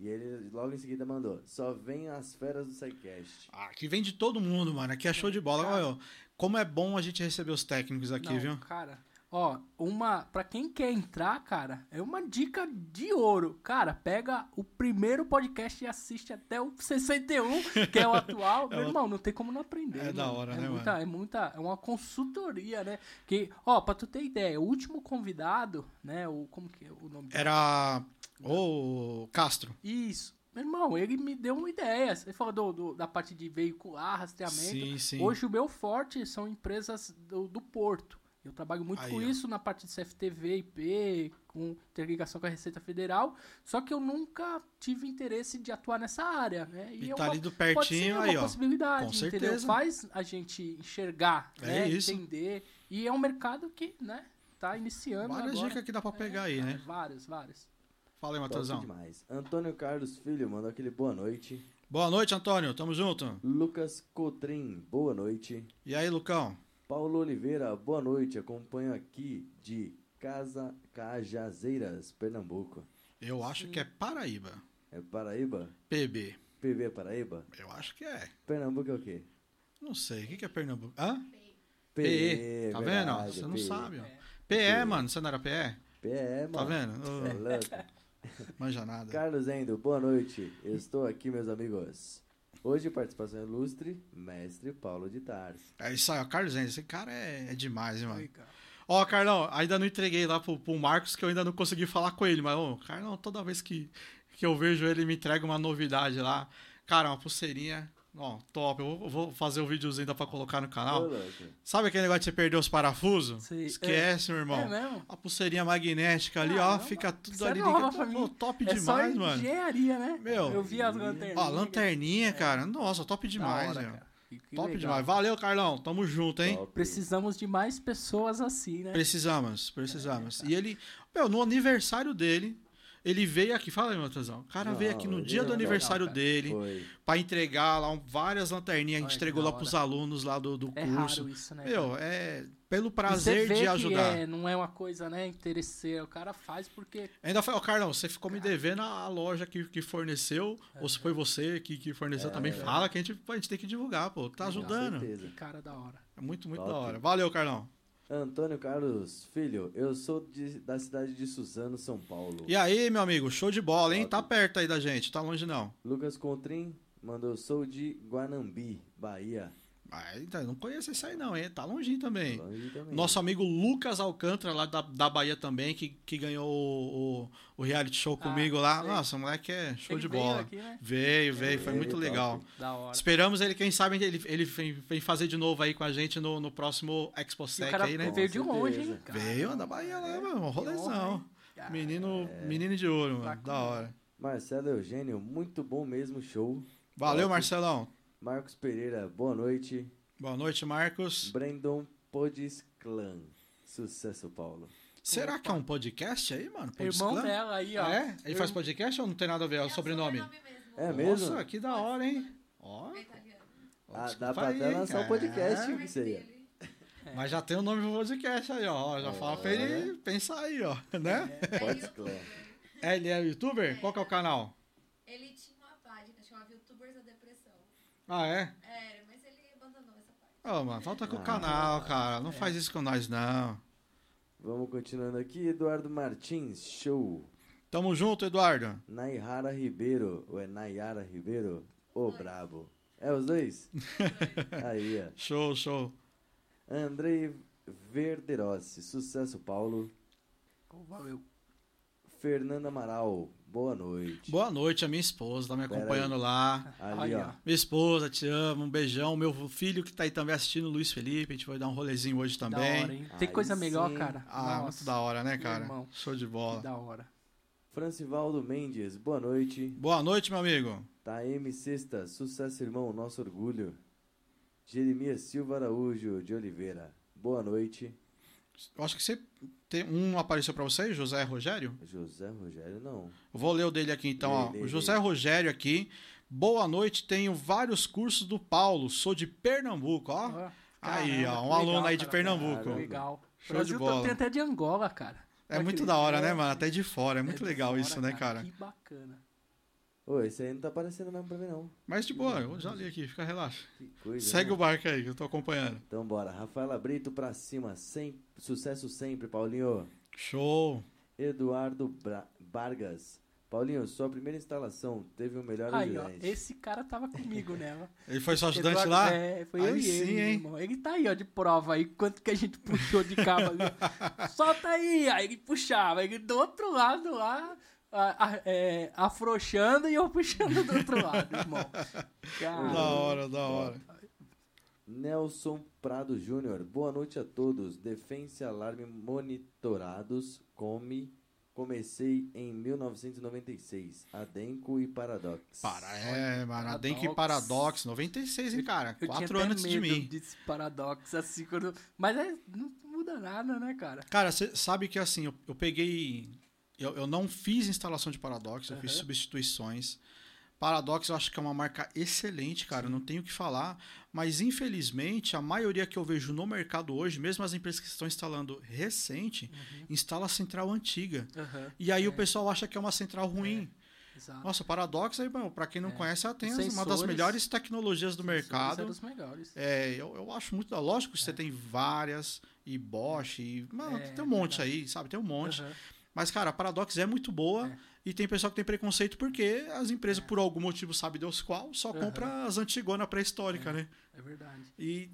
E ele logo em seguida mandou: Só vem as feras do SciCast. Ah, Aqui vem de todo mundo, mano. Aqui é show de bola. Cara. Como é bom a gente receber os técnicos aqui, Não, viu? cara, Ó, uma. Pra quem quer entrar, cara, é uma dica de ouro. Cara, pega o primeiro podcast e assiste até o 61, que é o atual. Meu irmão, não tem como não aprender. É da mano. hora, é né, muita, mano? É muita. É uma consultoria, né? Que, ó, pra tu ter ideia, o último convidado, né? O, como que é o nome? Era o Castro. Isso. Meu irmão, ele me deu uma ideia. Ele falou do, do- da parte de veicular, rastreamento. Sim, sim. Hoje o meu forte são empresas do, do Porto. Eu trabalho muito Aí, com ó. isso na parte de CFTV, IP, com interligação com a Receita Federal. Só que eu nunca tive interesse de atuar nessa área, né? E é tá uma- ali do pode ser pertinho uma aí, ó. possibilidade, Com entendeu? certeza. Faz a gente enxergar, É né? isso. entender. E é um mercado que, né, tá iniciando Várias agora. dicas que dá pra pegar aí, É, né? Várias, várias. Fala aí, Matheusão. demais. Antônio Carlos Filho mandou aquele boa noite. Boa noite, Antônio. Tamo junto. Lucas Cotrim, boa noite. E aí, Lucão? Paulo Oliveira, boa noite. Acompanho aqui de Casa Cajazeiras, Pernambuco. Eu acho que é Paraíba. É Paraíba? PB. PV é Paraíba? Eu acho que é. Pernambuco é o quê? Não sei. O que é Pernambuco? Hã? PE. Tá vendo? ó? Você não PE. sabe, ó. PE, mano. Você não era PE? PE, mano. Tá vendo? Ô, É louco. manja nada. Carlos Endo, boa noite. Estou aqui, meus amigos. Hoje, participação ilustre, mestre Paulo de Tarso. É isso aí, ó. Carlos Enzo. Esse cara é, é demais, hein, mano. Legal. Ó, Carlão, ainda não entreguei lá pro, pro Marcos, que eu ainda não consegui falar com ele. Mas, ô, Carlão, toda vez que, que eu vejo ele, me entrega uma novidade lá. Cara, uma pulseirinha. Ó, top. Eu vou, fazer o videozinho ainda pra colocar no canal. Sabe aquele negócio de você perder os parafusos? Sei. Esquece, meu irmão. É mesmo? A pulseirinha magnética ali, ó, Caramba, fica tudo isso é ali. nova liga- pra mim. Pô, top é só demais, mano. engenharia, né? Meu. Eu vi as lanterninhas. Ó, lanterninha, cara. Nossa, top demais, hora, meu. cara. Que- Top legal. demais. Valeu, Carlão. Tamo junto, hein? Top. Precisamos de mais pessoas assim, né? Precisamos, precisamos. E ele, meu, no aniversário dele, ele veio aqui. Fala aí, Matheusão. O cara Não, veio aqui no dia é do aniversário cara. dele pra entregar lá um- várias lanterninhas. A gente que entregou lá pros alunos lá do, do É curso. isso, né? Meu, é pelo você prazer vê de que ajudar. é, não é uma coisa, né, interesseira. O cara faz porque... Ainda foi, ó, Carlão, você ficou me devendo a loja que, que forneceu, ou se foi você que, que forneceu É, também, é. fala que a gente, a gente tem que divulgar, pô. Tá Com ajudando. certeza. Que cara da hora. É muito, muito Top. da hora. Valeu, Carlão. Antônio Carlos Filho, eu sou de- da cidade de Suzano, São Paulo. E aí, meu amigo, show de bola, hein? Tá perto aí da gente, tá longe não. Lucas Contrim mandou, sou de Guanambi, Bahia. Ah, então, não conheço esse aí não, hein? Tá longinho também. Longe também. Nosso amigo Lucas Alcântara, lá da, da Bahia também, que, que ganhou o, o, o reality show Ah, comigo lá. sei. Nossa, o moleque é show Ele de veio bola. aqui, né? Veio, veio, foi muito top. legal. Da hora. Esperamos ele, quem sabe, ele, ele vem, vem fazer de novo aí com a gente no, no próximo E ExpoSec o cara aí, né? veio de longe, hein? Cara, Veio da Bahia lá, mano, um rolezão. honra, hein? Menino, menino de ouro, mano. Da hora. Marcelo Eugênio, muito bom mesmo show. Valeu. Marcelão. Marcos Pereira, boa noite. Boa noite, Marcos. Brandon Podis Clan. Sucesso, Paulo. Será que é um podcast aí, mano? Putz, Irmão clã? dela aí, ó. É? Ele faz podcast ou não tem nada a ver? É o sobrenome? mesmo. É mesmo? Nossa, que da hora, hein? Ó. É Ah, dá pra aí, até lançar um podcast, É, que seria. Mas já tem o nome do podcast aí, ó. Já fala pra ele pensar aí, ó. Né? É. Clan. É, Ele é youtuber? Qual que é o canal? Ele tinha uma página, chamava Youtubers da Depressão. Ah, é? Era, mas ele abandonou essa página. Ô, mano, volta com o Ah. canal, cara. Não faz isso com nós, não. Vamos continuando aqui. Eduardo Martins, show. Tamo junto, Eduardo. Naihara Ribeiro, ou é Nayara Ribeiro? Ô, brabo. É os dois? Aí, ó. Show, show. Andrei Verderossi, sucesso, Paulo. Valeu. Fernanda Amaral, boa noite. Boa noite, a minha esposa tá me acompanhando lá. Ali, ó. Minha esposa, te amo, um beijão. Meu filho que tá aí também assistindo, Luiz Felipe. A gente vai dar um rolezinho hoje Da também. hora, hein? Tem Aí coisa melhor, sim. cara. Ah, Nossa, muito da hora, né, cara? irmão. Show de Que bola. da hora. Francivaldo Mendes, boa noite. Boa noite, meu amigo. Taeme Sexta, sucesso, irmão, nosso orgulho. Jeremias Silva Araújo de Oliveira, boa noite. Eu acho que você tem um apareceu pra você, José Rogério. José Rogério, não. Vou ler o dele aqui então, Lê, ó. lê, O José lê. Rogério aqui. Boa noite, tenho vários cursos do Paulo, sou de Pernambuco, ó. Ó, Aí, caramba, ó, um que aluno legal, aí de cara. Pernambuco. Caramba. Legal. Show Brasil de bola. tem até de Angola, cara. É muito da hora, legal. né, mano? Até de fora, é muito de legal fora, isso, né, cara? Que bacana. Ô, esse aí não tá aparecendo mesmo pra mim, não. Mas de boa, eu já li aqui, fica relaxa. Que coisa. Segue né? o barco aí, que eu tô acompanhando. Então bora. Rafaela Brito pra cima. Sem... Sucesso sempre, Paulinho. Show. Eduardo Bra... Vargas. Paulinho, sua primeira instalação teve o melhor Aí, ó, ajudante. esse cara tava comigo nela. Ele foi só ajudante Eduardo- lá? É, foi Aí eu e sim, ele, hein? irmão. Ele tá aí, ó, de prova aí, quanto que a gente puxou de cabo ali. Solta aí! Aí ele puxava, ele do outro lado lá, a- é, afrouxando e eu puxando do outro lado, irmão. Cara, Da hora, da hora. Nelson Prado Júnior. Boa noite a todos. Defense Alarme Monitorados. Come. Comecei em 1996. Adenco e Paradox. Para, é, mano. A Denk Paradox. Paradox, 96, hein, cara? eu Quatro tinha até anos antes de mim. desse paradoxo, assim, quando... Mas é, não muda nada, né, cara? Cara, você sabe que assim, eu, eu peguei. Eu, eu não fiz instalação de Paradox, eu fiz substituições. Paradox eu acho que é uma marca excelente, cara, eu não tenho o que falar. Mas infelizmente, a maioria que eu vejo no mercado hoje, mesmo as empresas que estão instalando recente, instala a central antiga. Aham, E aí o É. pessoal acha que é uma central ruim. exato. Nossa, Paradox aí, bom, pra quem não É. conhece, ela tem Os as- uma das sensores- melhores tecnologias do mercado. eram os melhores. É, eu, eu acho muito. Lógico que você tem várias, e Bosch, e. Mano, É, tem um monte verdade. aí, sabe? Tem um monte. Aham. Mas, cara, a Paradox é muito boa. É. E tem pessoal que tem preconceito porque as empresas, por algum motivo, sabe Deus qual, só Aham. compra as antigonas pré-históricas, né? É verdade. E,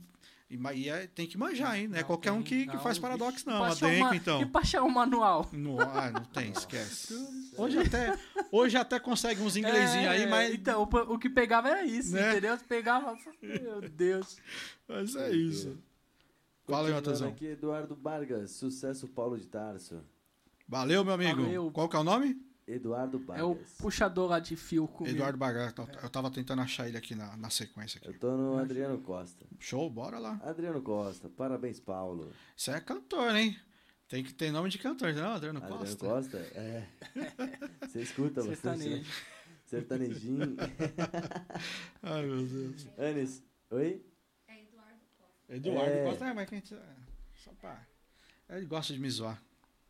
e, e é- tem que manjar, hein? Não é Não, qualquer um tem- que, que faz não, Paradox, não. A Denko, então. E achar um manual? Não, ah, não tem, esquece. Hoje até, hoje até consegue uns inglesinhos aí, É, mas, Então, o, o que pegava era isso, Né? entendeu? Pegava. Meu Deus. mas é isso. Fala aí, Matheusão. aqui, Eduardo Vargas. Sucesso, Paulo de Tarso. Valeu, meu amigo. Valeu. Qual que é o nome? Eduardo É o puxador lá de fio comigo. Eduardo Bagar. Eu tava tentando achar ele aqui na, na sequência. Aqui. Eu tô no Adriano Costa. Show, bora lá. Adriano Costa. Parabéns, Paulo. Você é cantor, hein? Tem que ter nome de cantor, não, Adriano Adriano Costa. Costa? É. Você escuta bastante, né? Sertanejo. Sertanejinho. Ai, meu Deus. Anis. Oi? É Eduardo Costa. Eduardo É. Costa, é, mas quem. Só pra. Ele gosta de me zoar.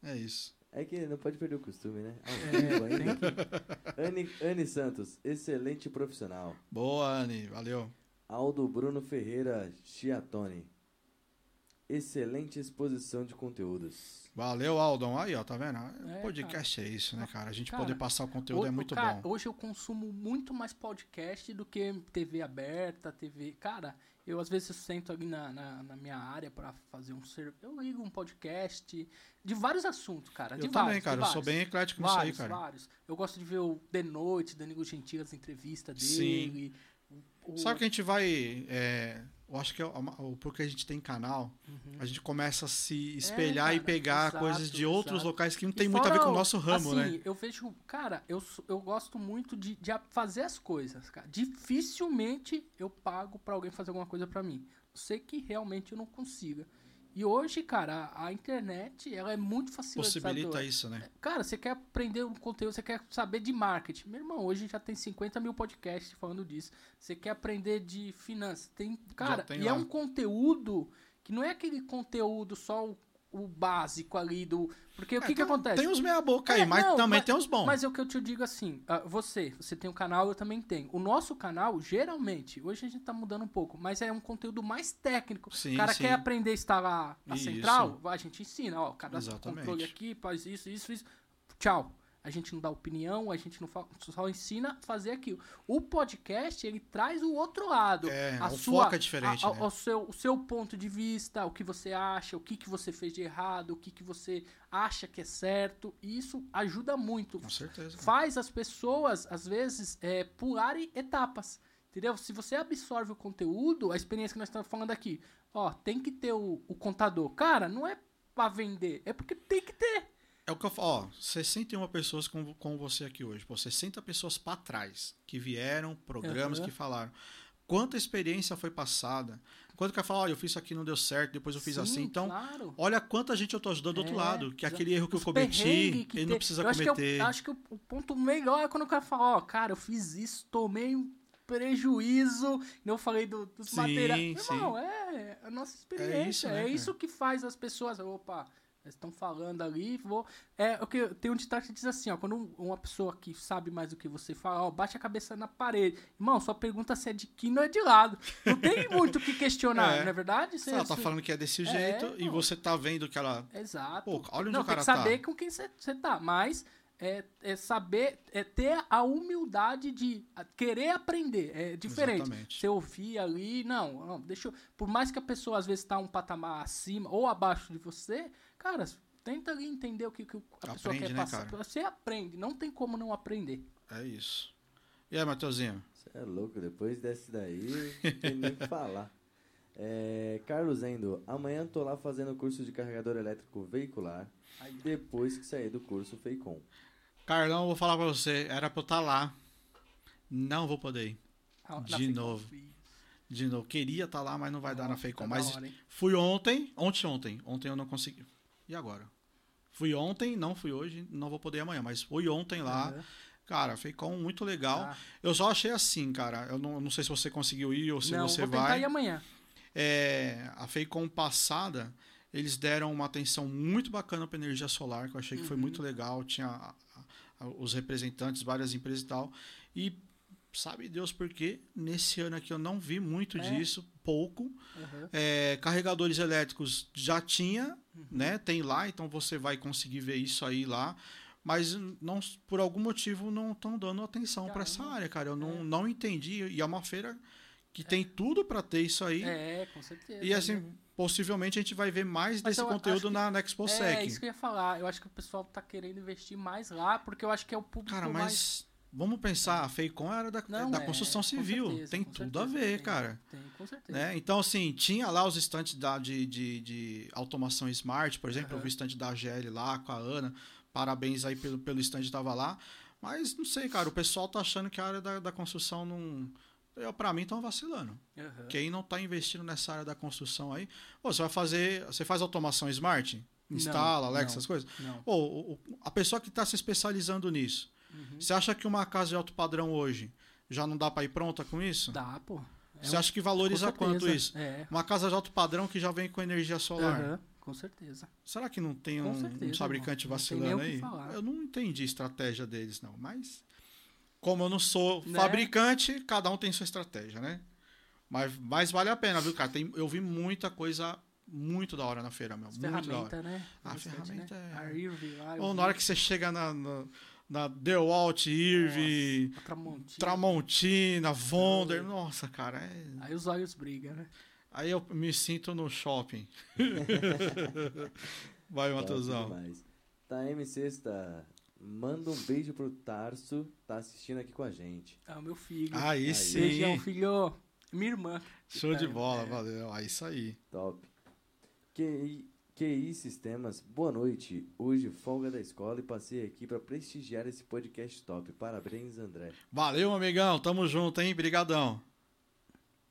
É isso. É que não pode perder o costume, né? Ao É, ainda. Anne, Anne Santos, excelente profissional. Boa, Anne. Valeu. Aldo Bruno Ferreira Chiatone. Excelente exposição de conteúdos. Valeu, Aldon. Aí, ó, tá vendo? É, podcast é isso, né, cara? A gente Cara, poder passar o conteúdo é Hoje- muito cara, bom. Hoje eu consumo muito mais podcast do que TV aberta, TV. Cara, eu às vezes eu sento ali na, na, na minha área pra fazer um ser. Eu ligo um podcast de vários assuntos, cara. de Eu vários, também, cara. Eu sou vários. bem eclético nisso aí, Vários, cara. vários. Eu gosto de ver o The Noite, Danilo Gentili, as entrevistas Sim. O- Sabe que a gente vai. é, eu acho que é o, porque a gente tem canal, Uhum. a gente começa a se espelhar e cara, pegar exato, coisas de outros exato. locais que não E tem muito a ver com o nosso ramo, assim, né? eu vejo, cara, eu, eu gosto muito de, de fazer as coisas, cara. Dificilmente eu pago pra alguém fazer alguma coisa pra mim. Eu sei que realmente eu não consiga. E hoje, cara, a, internet, ela é muito facilitadora. Possibilita isso, né? Cara, você quer aprender um conteúdo, você quer saber de marketing. Meu irmão, hoje já tem 50 mil podcasts falando disso. Você quer aprender de finanças. Tem, cara, tem e lá. é um conteúdo que não é aquele conteúdo só o, o básico ali do. Porque o É, que, que tem- acontece? Tem uns meia boca aí, É, mas não, também mas- tem uns bons. Mas é o que eu te digo assim, ah, você, você tem um canal, eu também tenho. O nosso canal, geralmente, hoje a gente tá mudando um pouco, mas é um conteúdo mais técnico. Sim, o cara sim. quer aprender a instalar a Isso. central, a gente ensina, ó, cadastra o controle aqui, faz isso, isso, isso. Tchau. A gente não dá opinião, a gente não fa- só ensina a fazer aquilo. O podcast, ele traz o outro lado. É, a o sua, foco é diferente, a- a- né? o, seu, o seu ponto de vista, o que você acha, o que, que você fez de errado, o que, que você acha que é certo. E isso ajuda muito. Com certeza. Faz as pessoas, às vezes, é, pularem etapas. Entendeu? Se você absorve o conteúdo, a experiência que nós estamos falando aqui, ó, tem que ter o, o contador. Cara, não é pra vender, é porque tem que ter. É o que eu falo, ó, 61 pessoas com, com você aqui hoje, pô, 60 pessoas pra trás que vieram, programas Aham. que falaram. Quanta experiência foi passada? Quanto que eu falo, olha, eu fiz isso aqui, não deu certo, depois eu fiz Sim, assim. Então, claro. olha quanta gente eu tô ajudando do outro É, lado. Que aquele erro que eu cometi, que ele não precisa eu acho que eu- cometer. acho que o, ponto melhor é quando o cara fala, ó, cara, eu fiz isso, tomei um prejuízo, não falei do- dos materiais. sim. Irmão, é a nossa experiência, né, é isso que faz as pessoas, opa, Eles estão falando ali, vou. É o que tem um ditado que diz assim, ó, quando um- uma pessoa que sabe mais do que você fala, ó, bate a cabeça na parede. Irmão, sua pergunta se é de aqui não é de lado. Não tem muito o que questionar, É. não é verdade? Você- ela tá falando que é desse É, jeito e não. você tá vendo que ela. Exato. Pô, olha onde não, o cara tem que saber tá. com quem você tá, mas é, é saber, é ter a humildade de querer aprender. É diferente. Exatamente. Você ouvir ali, não, não, deixa eu, Por mais que a pessoa às vezes tá um patamar acima ou abaixo de você, cara, tenta ali entender o que, que a pessoa Aprende, quer né, passar. cara? Você aprende, não tem como não aprender. É isso. E aí, Matheusinho? Você é louco, depois desse daí, não tem nem o que falar. É, Carlos Endo, amanhã tô lá fazendo curso de carregador elétrico veicular, Aí, depois que sair do curso Feicom. Carlão, eu vou falar pra você. Era pra eu estar lá. Não vou poder ir. na De novo. De novo. Queria estar lá, mas não vai dar na Feicom. tá Mas hora, fui ontem. Ontem, ontem. Ontem eu não consegui. E agora? Fui ontem, não fui hoje, não vou poder ir amanhã. Mas fui ontem lá. Aham. Cara, Feicom muito legal. Tá. Eu só achei assim, cara. Eu não, não sei se você conseguiu ir ou se não, você vou tentar vai. ir amanhã. É, a Feicom passada, eles deram uma atenção muito bacana para energia solar, que eu achei que foi Uhum. muito legal. Tinha a- a- os representantes, várias empresas e tal. E sabe Deus por quê? Nesse ano aqui eu não vi muito É. disso, pouco. Aham. É, carregadores elétricos já tinha, Uhum. né? Tem lá, então você vai conseguir ver isso aí lá. Mas não, por algum motivo não estão dando atenção para essa área, cara. Eu não, É. não entendi. E é uma feira que tem tudo para ter isso aí. É, com certeza. E assim, possivelmente a gente vai ver mais Mas desse conteúdo que- na, na Expo É, Sec. isso que eu ia falar. Eu acho que o pessoal tá querendo investir mais lá, porque eu acho que é o público Cara, mais... vamos pensar, a Feicom era da, Não, da é, construção civil. certeza, tem tudo a certeza, ver, tem, cara. Tem, com certeza. Né? Então, assim, tinha lá os estantes da, de, de, de automação smart, por exemplo, eu Aham. vi o estante da GL lá com a Ana. Parabéns aí pelo, pelo stand que tava lá. Mas não sei, cara, o pessoal tá achando que a área da, da construção não. Eu, pra mim, estão vacilando. Aham. Quem não tá investindo nessa área da construção aí. Pô, você vai fazer. Você faz automação smart? Instala, Não, Alexa, não. essas coisas? Não. Pô, o- o- a pessoa que está se especializando nisso, Uhum. você acha que uma casa de alto padrão hoje já não dá para ir pronta com isso? Dá, pô. É Você um- acha que valoriza quanto isso? É. Uma casa de alto padrão que já vem com energia solar. Aham, com certeza. Será que não tem um, certeza, um fabricante irmão. Vacilando aí? Eu não entendi a estratégia deles, não. Mas, como eu não sou Né? fabricante, cada um tem sua estratégia, né? Mas, mas vale a pena, viu, cara? Tem, eu vi muita coisa muito da hora na feira, meu. As Muito da hora. né? A Bastante, ferramenta né? é- A Irving Ou na hora que você chega na, na, na DeWalt, Irving, Nossa, Tramontina. Tramontina, Vonder. Nossa, cara. é- Aí os olhos brigam, né? Aí eu me sinto no shopping. Vai, Matheusão. demais. Taeme Sexta, manda um beijo pro Tarso, tá assistindo aqui com a gente. É o meu filho. Aí sim. Beijão, filho. Minha irmã. Show de Tá, bola, é. valeu. É isso aí. Top. QI, QI Sistemas, boa noite. Hoje, folga da escola e passei aqui para prestigiar esse podcast top. Parabéns, André. Valeu, amigão. Tamo junto, hein? Brigadão.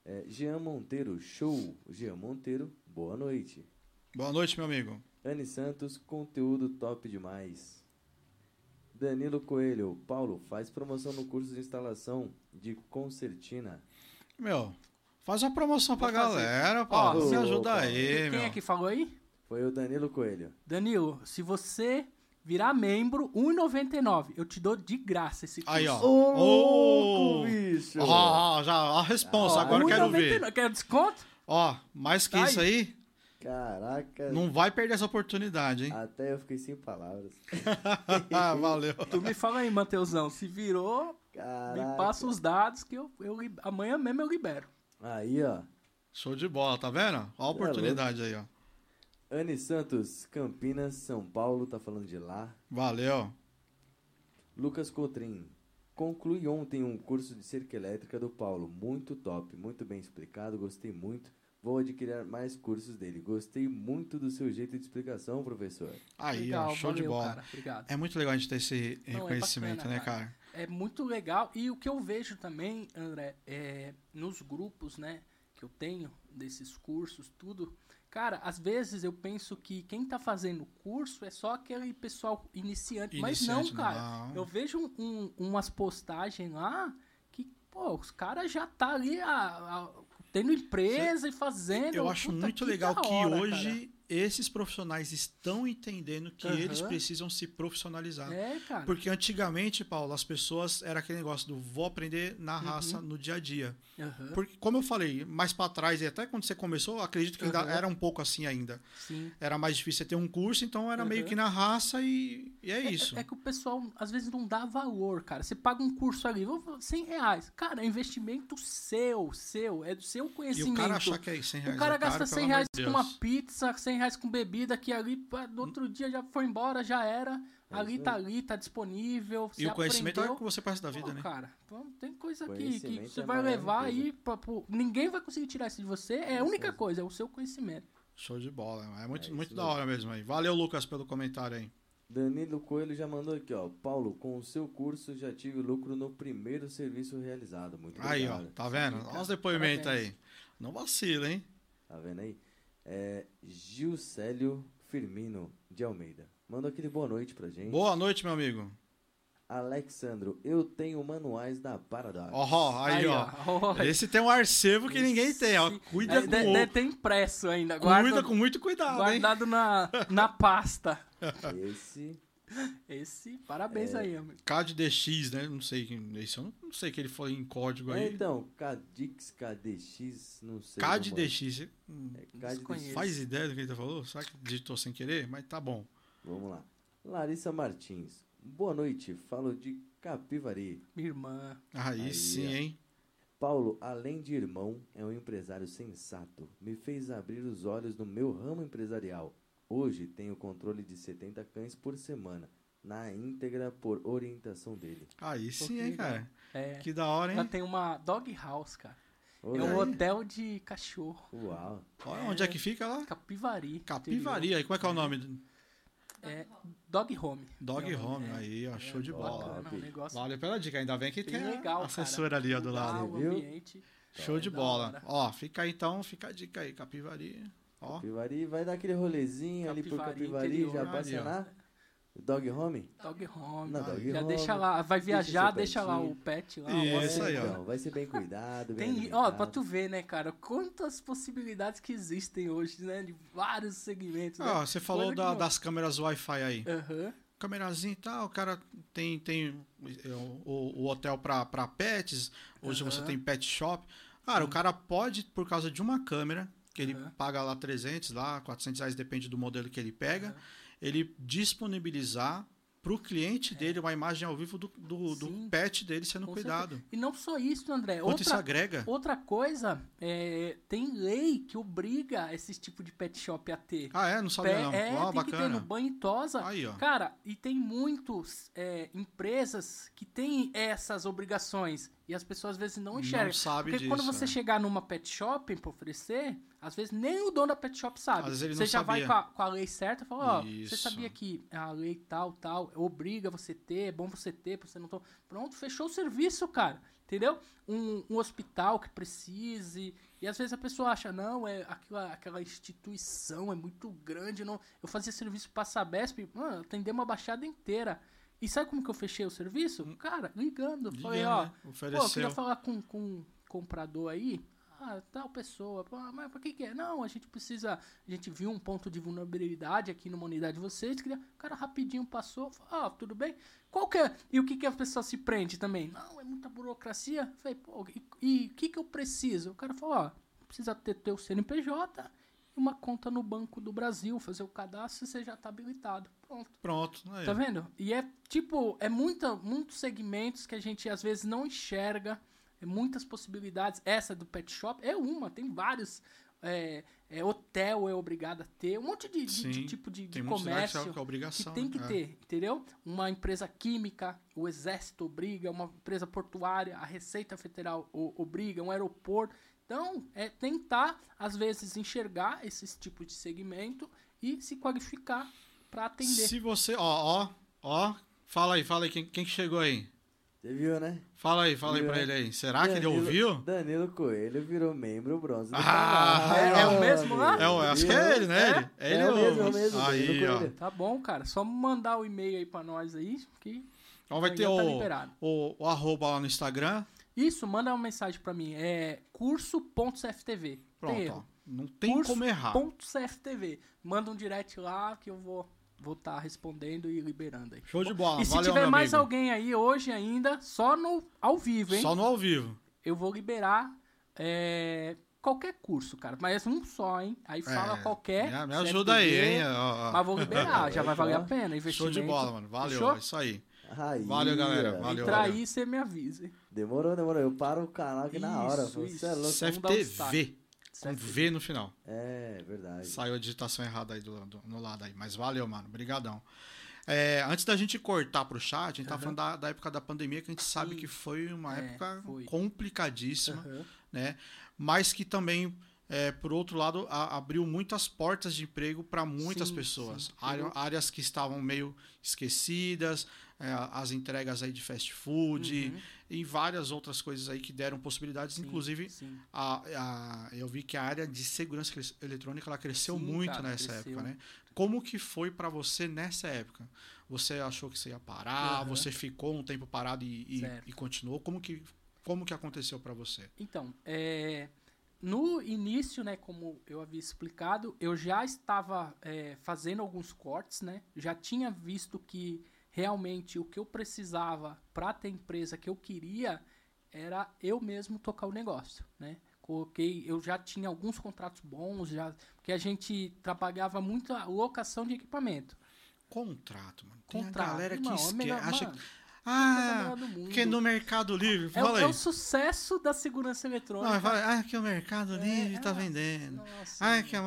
É, Jean Monteiro, show. Jean Monteiro, boa noite. Boa noite, meu amigo. Anne Santos, conteúdo top demais. Danilo Coelho, Paulo, faz promoção no curso de instalação de concertina. Meu, faz uma promoção pra Vou fazer. galera, Paulo. Ó, ô, ajuda aí, Quem meu. é que falou aí? Foi o Danilo Coelho. Danilo, se você virar membro, R$ 1,99. Eu te dou de graça esse curso. Aí, ó. Ô, louco, bicho! Ó, já, a resposta, Ó, agora eu quero ver. 1,99. Quer desconto? Ó, mais que Tá isso aí, Caraca, não vai perder essa oportunidade, hein? até eu fiquei sem palavras. Ah, valeu. Tu me fala aí, Mateusão. Se virou, Caraca. me passa os dados que eu, eu amanhã mesmo eu libero. Aí, ó. Show de bola, tá vendo? Ó a oportunidade aí, ó. Anne Santos, Campinas, São Paulo, tá falando de lá. Valeu. Lucas Cotrim. Concluí ontem um curso de cerca elétrica do Paulo. Muito top, muito bem explicado, gostei muito. Vou adquirir mais cursos dele. Gostei muito do seu jeito de explicação, professor. Aí, Legal, ó, show de valeu, bola. Cara, obrigado. É muito legal a gente ter esse Não, é reconhecimento, bacana, né, cara. cara? É muito legal. E o que eu vejo também, André, é, nos grupos, né, que eu tenho, desses cursos, tudo. Cara, às vezes eu penso que quem tá fazendo o curso é só aquele pessoal iniciante. mas não, Iniciante, cara. não. Eu vejo um- um- umas postagens lá que, pô, os caras já tá ali a- a- tendo empresa e fazendo. Eu acho muito legal da que hora, hoje esses profissionais estão entendendo que Aham. eles precisam se profissionalizar. É, cara. Porque antigamente, Paulo, as pessoas era aquele negócio do vou aprender Uhum. na raça no dia a dia. Aham, Porque, como eu falei, mais pra trás, e até quando você começou, acredito que ainda era um pouco assim ainda. Sim. Era mais difícil você ter um curso, então era meio que na raça e, e é É- isso. É, que o pessoal às vezes não dá valor, cara. Você paga um curso ali, vou falar, 100 reais. Cara, é investimento seu, seu, é do seu e conhecimento. o cara achar que é 100 reais. O cara é caro, gasta pelo 100 amor reais com uma pizza, 100 reais com bebida, que ali no outro dia já foi embora, já era. É ali tá ali, tá disponível. E o conhecimento é o aprendeu. que você passa da vida, Pô, né? cara, então tem coisa aqui que Conhecimento você é vai levar aí pra, Ninguém vai conseguir tirar isso de você. É a única coisa, é o seu conhecimento. Show de bola. É muito, É muito da hora mesmo aí. Valeu, Lucas, pelo comentário aí. Danilo Coelho já mandou aqui, ó. Paulo, com o seu curso já tive lucro no primeiro serviço realizado. Muito Aí, ó. obrigado. Tá vendo? Olha os depoimentos Parabéns. aí. Não vacila, hein? Tá vendo aí? É, Gilcélio Firmino de Almeida. Manda aquele boa noite pra gente. Boa noite, meu amigo. Alexandro, eu tenho manuais da Paradox. Ó, ó, aí, ó. ó. Esse tem um arcebo que ninguém tem, ó. Cuida É, com de- o- deve ter impresso ainda. Cuida Guarda, com muito cuidado, hein? guardado na, na pasta. Esse Esse, parabéns É. aí, amigo. CAD-DX, né? Não sei. quem- Esse eu não, sei que ele foi em código É, aí. então, Cadix, KDX, não sei. CAD-DX. hum, como é. É, Desconheço. Faz ideia do que ele falou? Será que digitou sem querer? Mas tá bom. Vamos lá. Larissa Martins. Boa noite, falo de Capivari. Minha irmã. Aí, Aí, sim, ó. hein? Paulo, além de irmão, é um empresário sensato. Me fez abrir os olhos no meu ramo empresarial. Hoje tenho controle de 70 cães por semana, na íntegra por orientação dele. Aí sim, hein, legal. cara? É, Que da hora, ela hein? tem uma dog house, cara. Olha é um aí. hotel de cachorro. Uau. Olha onde é que fica lá? Capivari. Capivari. Aí, como é que é o nome? É, Dog home. Dog É Home. é. Aí, ó. Show de bola. Bacana, um negócio Valeu pela dica. Ainda bem que tem legal, assessora cara. ali, ó, do Legal, lado. Viu? ambiente. Show de Da bola. Ó, fica aí então, fica a dica aí, Capivari. Ó, Capivari, vai dar aquele rolezinho ali por Capivari, Capivari, interior. já na Dog Home? Dog home. Não, dog já home. deixa lá. Vai viajar, deixa lá o pet lá. Isso aí, ó. então, vai ser bem cuidado, bem Tem, ó, pra tu ver, né, cara, quantas possibilidades que existem hoje, né, de vários segmentos, né? Ó, você falou da- das câmeras Wi-Fi aí. Aham. Câmerazinha e tal, o cara tem, tem é, o, o hotel pra, pra pets, hoje Aham. você tem pet shop. Cara, o cara pode, por causa de uma câmera, que ele paga lá 300, lá 400 reais, depende do modelo que ele pega. Ele disponibilizar pro cliente dele uma imagem ao vivo do, do, do É. Pet dele sendo Com cuidado. E não só isso, André. Quanto isso Outra, agrega? outra coisa, é, tem lei que obriga esse tipo de pet shop a ter. Ah, é? Não sabia Pé- não. é, tem que ter no bacana. banho e tosa. Aí, ó. Cara, e tem muitas empresas que têm essas obrigações e as pessoas às vezes não enxergam. Não sabe Porque disso. quando você é. chegar numa pet shop pra oferecer, às vezes nem o dono da pet shop sabe. Às vezes ele você não já vai sabia. com a, com a lei certa e fala, ó, você Isso. sabia que a lei tal, tal, obriga você ter, é bom você ter, pra você não... to- Pronto, fechou o serviço, cara. Entendeu? Um, um hospital que precise. E às vezes a pessoa acha, não, é aquela, aquela instituição é muito grande. Não. Eu fazia serviço pra Sabesp, mano, atender uma baixada inteira. E sabe como que eu fechei o serviço? Cara, ligando. Falei, Ligando, ó, né? Pô, eu queria falar com, com um comprador aí. Ah, tal pessoa. Pô, mas pra que que é? Não, a gente precisa... A gente viu um ponto de vulnerabilidade aqui numa unidade de vocês. Queria... O cara rapidinho passou. Falou, ah, tudo bem? Qual que é? E o que que a pessoa se prende também? Não, é muita burocracia. Falei, pô, e- o que que eu preciso? O cara falou, ó, precisa ter teu CNPJ e uma conta no Banco do Brasil. Fazer o cadastro e você já tá habilitado. Pronto. Pronto. Aí. Tá vendo? E é tipo, é muita, muitos segmentos que a gente às vezes não enxerga, muitas possibilidades. Essa do pet shop é uma, tem vários. É, é, hotel é obrigado a ter, um monte de, de- de Sim, tipo de, de é comércio que é que tem que né? ter, entendeu? Uma empresa química, o exército obriga, uma empresa portuária, a Receita Federal obriga, um aeroporto. Então, é tentar, às vezes, enxergar esses tipos de segmento e se qualificar para atender. Se você, ó, ó, ó, fala aí, fala aí, quem, quem que chegou aí? Você viu, né? Fala aí, fala aí Viu, pra né? ele aí. Será que ele Danilo- ouviu? Danilo Coelho virou membro bronze do Ah, canal. é- é o mesmo lá? É, o- acho que é ele, né? É? Ele, É ele o mesmo, é o mesmo, Aí, Danilo ó. Tá bom, cara. Só mandar o e-mail aí pra nós aí, que Então vai ter tá o, liberado. o, o arroba lá no Instagram. Isso, manda uma mensagem pra mim. É curso.cftv. Pronto, tem ó. Não tem Curso como errar. Ponto CFTV. Manda um direct lá que eu vou vou estar respondendo e liberando aí. Show de bola. e se Valeu, tiver meu mais amigo. alguém aí hoje ainda, só no ao vivo, hein? Só no ao vivo. Eu vou liberar é, qualquer curso, cara. Mas um só, hein? Aí fala É, qualquer. Me, me ajuda aí, hein? Mas vou liberar, já vai valer a pena. Show Investimento. de bola, mano. Valeu. Fechou? É isso aí. Aí, Valeu, galera. Valeu. Entrar aí, você me avisa. hein? Demorou, demorou. Eu paro o canal aqui na hora. Isso, Você é isso. louco. Um CFTV. Com V no final. É, verdade. Saiu a digitação errada aí do, do- no lado aí. Mas valeu, mano. Obrigadão. É, antes da gente cortar pro chat, a gente tá Aham. falando da, da época da pandemia, que a gente sabe Sim. que foi uma É, época foi. complicadíssima, Aham. né? Mas que também, é, por outro lado, a- abriu muitas portas de emprego para muitas Sim, pessoas. sim. Área- áreas que estavam meio esquecidas, é, as entregas aí de fast food Uhum. e várias outras coisas aí que deram possibilidades, Sim, inclusive sim. a, a- eu vi que a área de segurança eletrônica ela cresceu Sim, muito cara, nessa cresceu. época, né? Como que foi pra você nessa época? Você achou que você ia parar? Aham. Você ficou um tempo parado e, e- e continuou? Como que como que aconteceu pra você? Então, é, no início, né, como eu havia explicado, eu já estava é, fazendo alguns cortes, né? Já tinha visto que realmente o que eu precisava para ter a empresa que eu queria era eu mesmo tocar o negócio, né? Coloquei, eu já tinha alguns contratos bons, já porque a gente trabalhava muito a locação de equipamento. Contrato, mano. Tem Contrato, a galera que é esque- melhor- acha mano, que coisa ah, mundo. porque no Mercado Livre, é, fala o- aí. é o sucesso da segurança eletrônica. Não, fala, ah, que o Mercado É, Livre tá ah, vendendo. Nossa, Ah, que a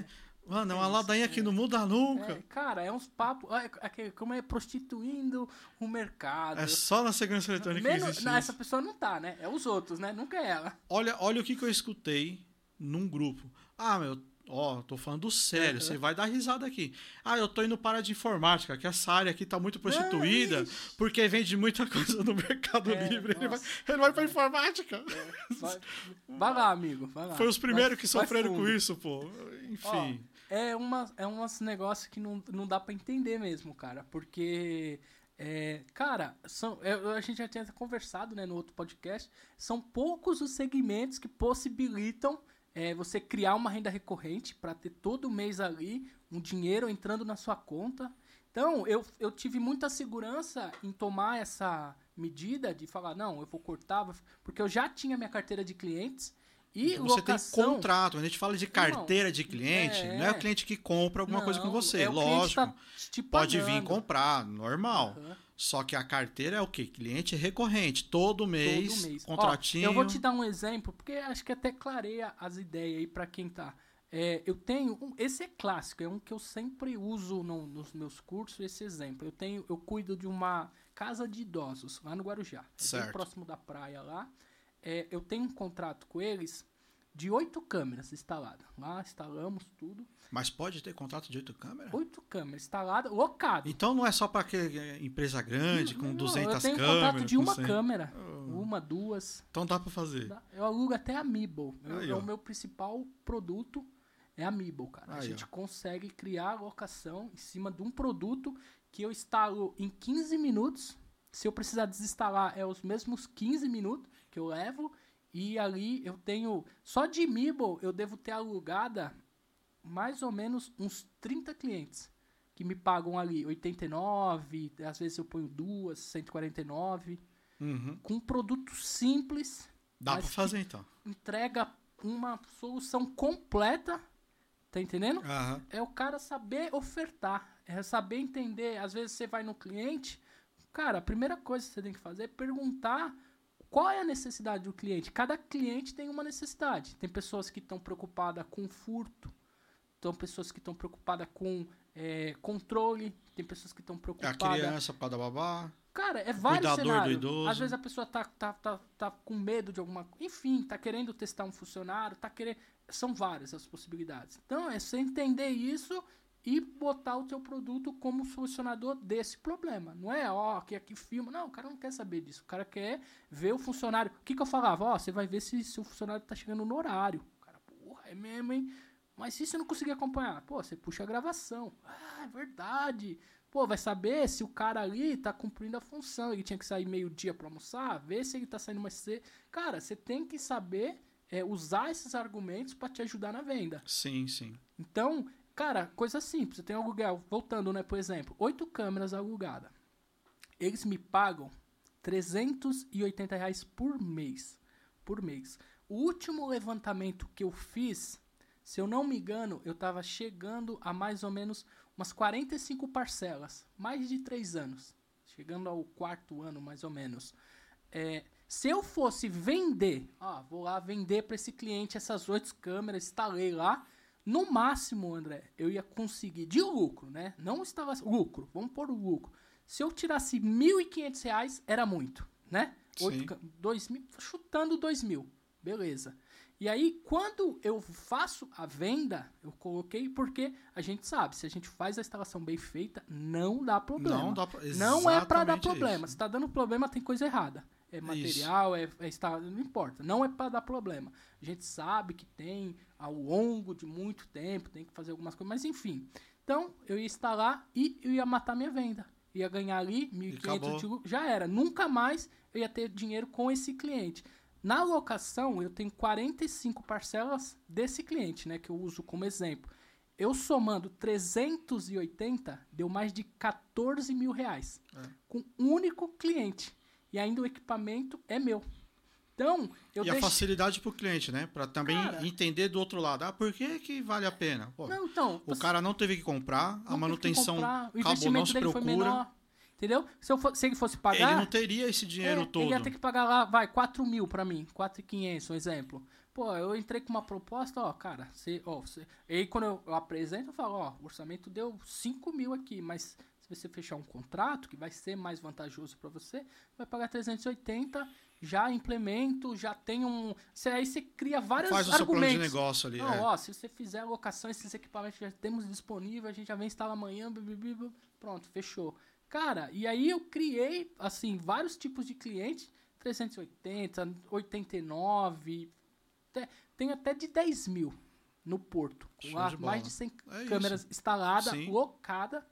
é. Mano, é uma ladainha que é. não muda nunca. É, cara, é uns papos. é, é, como é prostituindo o mercado. É só na segurança eletrônica que Menos- existe não, isso. essa pessoa não tá, né? É os outros, né? Nunca é ela. Olha, olha o que, que eu escutei num grupo. Ah, meu, ó, tô falando sério, você vai dar risada aqui. Ah, eu tô indo para a de informática, que essa área aqui tá muito prostituída, ixi. porque vende muita coisa no Mercado É, Livre. Ele vai, ele vai pra informática. Vai, vai lá, amigo. Vai lá. Foi os primeiros Vai- que sofreram com isso, pô. Enfim. É, uma, é uns negócios que não, não dá pra entender mesmo, cara. Porque, é, cara, são, é, a gente já tinha conversado né, no outro podcast. São poucos os segmentos que possibilitam é, você criar uma renda recorrente para ter todo mês ali um dinheiro entrando na sua conta. Então, eu, eu tive muita segurança em tomar essa medida de falar, não, eu vou cortar, porque eu já tinha minha carteira de clientes. E você tem locação, contrato, quando a gente fala de carteira de cliente, é. não é o cliente que compra alguma coisa com Não, você, é lógico. tá Pode vir comprar, normal. Aham. Só que a carteira é o quê? Cliente recorrente. Todo mês, Todo mês. Ó, contratinho. eu vou te dar um exemplo, porque acho que até clareia as ideias aí pra quem tá. É, eu tenho. Um, esse é clássico, é um que eu sempre uso no- nos meus cursos, esse exemplo. Eu tenho, eu cuido de uma casa de idosos lá no Guarujá. É Certo. bem próximo da praia lá. É, eu tenho um contrato com eles de oito câmeras instaladas. Lá instalamos tudo. Mas pode ter contrato de oito câmeras? Oito câmeras instaladas, locado. Então não é só para empresa grande, com Não, 200 eu tenho câmeras. contrato de com uma 100. câmera. Oh. Uma, duas. Então dá para fazer. Eu alugo até a Meeble. Eu- Aí, é ó. o meu principal produto é a Meeble, cara. a Aí, gente ó. consegue criar a locação em cima de um produto que eu instalo em 15 minutos. Se eu precisar desinstalar, é os mesmos 15 minutos que eu levo. E ali eu tenho. Só de Meeble eu devo ter alugada mais ou menos uns 30 clientes. Que me pagam ali 89, às vezes eu ponho duas, 149. Uhum. Com um produto simples Dá para fazer então. entrega uma solução completa, tá entendendo? Aham. É o cara saber ofertar, é saber entender. Às vezes você vai no cliente, cara, a primeira coisa que você tem que fazer é perguntar qual é a necessidade do cliente. Cada cliente tem uma necessidade. Tem pessoas que estão preocupadas com furto, tem pessoas que estão preocupadas com é, controle, tem pessoas que estão É a preocupadas criança para dar babá. Cara, é vários Cuidador do cenários. idoso. Às vezes a pessoa tá, tá, tá, tá com medo de alguma coisa. Enfim, tá querendo testar um funcionário, tá querendo. São várias as possibilidades. Então é você entender isso e botar o teu produto como solucionador desse problema. Não é, ó, que aqui filma. Não, o cara não quer saber disso. O cara quer ver o funcionário. O que, que eu falava? Ó, você vai ver se, se o funcionário tá chegando no horário. O cara, porra, é mesmo, hein? Mas se você não conseguir acompanhar, pô, você puxa a gravação. Ah, é verdade. Pô, vai saber se o cara ali tá cumprindo a função. Ele tinha que sair meio-dia pra almoçar, ver se ele tá saindo mais cedo. Cara, você tem que saber é, usar esses argumentos para te ajudar na venda. Sim, sim. Então, cara, coisa simples. Eu tenho um aluguel, voltando, né, por exemplo, oito câmeras alugadas. Eles me pagam 380 reais por mês. Por mês. O último levantamento que eu fiz, se eu não me engano, eu estava chegando a mais ou menos umas 45 parcelas. Mais de três anos. Chegando ao quarto ano, mais ou menos. É, se eu fosse vender, ó, vou lá vender para esse cliente essas oito câmeras, instalei lá, no máximo, André, eu ia conseguir de lucro, né? Não estava lucro, vamos pôr o lucro. Se eu tirasse 1.500 reais, era muito, né? Oito, dois mil, chutando dois mil, beleza. E aí, quando eu faço a venda, eu coloquei porque a gente sabe, se a gente faz a instalação bem feita, não dá problema. Não dá Não é pra dar problema. isso. Se tá dando problema, tem coisa errada. É material, é, é está, não importa. Não é pra dar problema. A gente sabe que tem ao longo de muito tempo, tem que fazer algumas coisas, mas enfim. Então, eu ia instalar e eu ia matar minha venda. Ia ganhar ali acabou. 1.500 de lucro, já era. Nunca mais eu ia ter dinheiro com esse cliente. Na locação, eu tenho 45 parcelas desse cliente, né, que eu uso como exemplo. Eu somando 380, deu mais de 14 mil reais. É. Com um único cliente. E ainda o equipamento é meu. Então, eu e a deixo... facilidade pro cliente, né? Pra também Cara- entender do outro lado. Ah, por que que vale a pena? Pô, Não, então... o você- cara não teve que comprar, a manutenção comprar, o acabou, não se menor. Entendeu? Se, eu for- se ele fosse Ele pagar... não teria esse dinheiro É, todo. Ele ia ter que pagar lá, vai, 4 mil pra mim, 4,500, um exemplo. Pô, eu entrei com uma proposta, ó, cara, você, ó, você... E aí quando eu, apresento, eu falo, ó, o orçamento deu 5 mil aqui, mas você fechar um contrato, que vai ser mais vantajoso pra você, vai pagar 380, já implemento, já tem um... Você, aí você cria vários Faz o seu plano argumentos. de negócio ali. Não, é. ó, se você fizer a locação, esses equipamentos já temos disponível, a gente já vem instalar amanhã, pronto, fechou. Cara, e aí eu criei, assim, vários tipos de clientes, 380, 89, até- tem até de 10 mil no Porto. Com mais de 100 É câmeras instaladas, locada.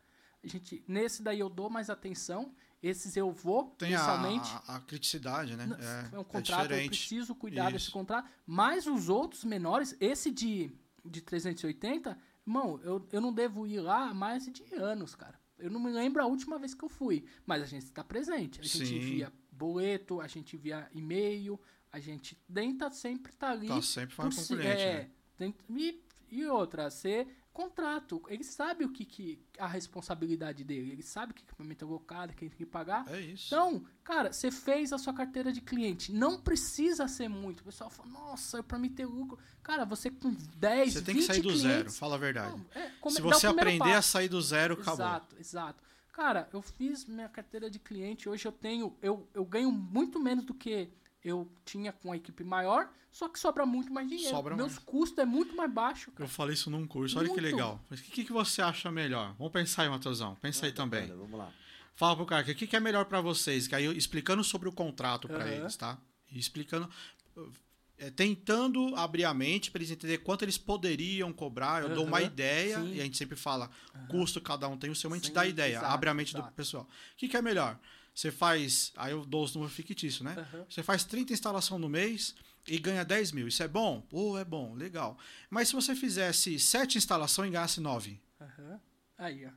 A gente, nesse daí eu dou mais atenção, esses eu vou Tem a, mensalmente. a, a criticidade, né? É, é um é contrato, eu diferente. preciso cuidar desse Isso. contrato. Mas os outros menores, esse de, de 380, irmão, eu, eu não devo ir lá há mais de anos, cara. Eu não me lembro a última vez que eu fui. Mas a gente está presente. A gente Sim. envia boleto, a gente envia e-mail, a gente tenta sempre estar ali. Tá sempre falando com o cliente, é, né? tem- e, e outra, ser contrato. Ele sabe o que, que a responsabilidade dele. Ele sabe que equipamento é locado, que ele tem que pagar. É isso. Então, cara, você fez a sua carteira de cliente. Não precisa ser muito. O pessoal fala, nossa, pra mim ter lucro. Cara, você com 10, Você 20 tem que sair do zero, clientes- fala a verdade. Não, é, come- Se você aprender a passo. sair do zero, acabou. Exato, exato. Cara, eu fiz minha carteira de cliente. Hoje eu tenho. Eu, eu ganho muito menos do que eu tinha com a equipe maior, só que sobra muito mais dinheiro. Sobra Meus mais. custos é muito mais baixo. Eu falei isso num curso, olha que Muito. legal. Mas o que, que você acha melhor? Vamos pensar aí, Matheusão. Pensa aí também. Vamos lá. Fala pro cara, o que, que é melhor pra vocês? Que aí eu explicando sobre o contrato pra Aham. eles, tá? E explicando. é, tentando abrir a mente pra eles entenderem quanto eles poderiam cobrar. Eu dou uma ideia, sim. e a gente sempre fala, custo cada um tem o seu, mas a gente Sim, dá ideia, exato, abre a mente do exato. pessoal. O que, que é melhor? Você faz. Aí eu dou os números fictícios, né? Aham. Você faz 30 instalação no mês e ganha 10 mil. Isso é bom? Pô, é bom, legal. Mas se você fizesse 7 instalações e ganhasse 9? Aham. Aí, ó.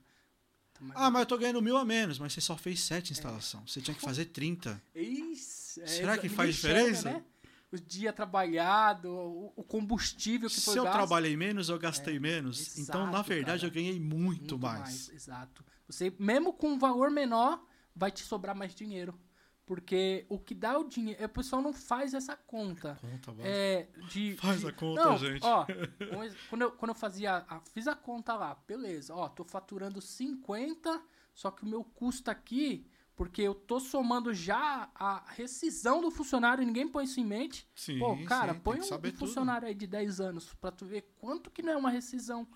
Ah, mas eu tô ganhando mil a menos, mas você só fez 7 instalações. Você tinha que fazer 30. Isso, é, Será que exa- faz diferença? Né? O dia trabalhado, o, combustível que foi Se eu gasto. trabalhei menos, eu gastei menos. então, na exato, verdade, cara. eu ganhei muito, mais. Exato. Você, mesmo com um valor menor, vai te sobrar mais dinheiro. Porque o que dá o dinheiro. O pessoal não faz essa conta. Conta, vai. É, de, Faz de- a conta, não, gente. Ó, quando, eu, quando eu fazia. a- fiz a conta lá, beleza. Ó, tô faturando 50, só que o meu custo aqui. Porque eu tô somando já a rescisão do funcionário, ninguém põe isso em mente. Sim, Pô, cara, sim, põe um, um funcionário aí de 10 anos pra tu ver quanto que não é uma rescisão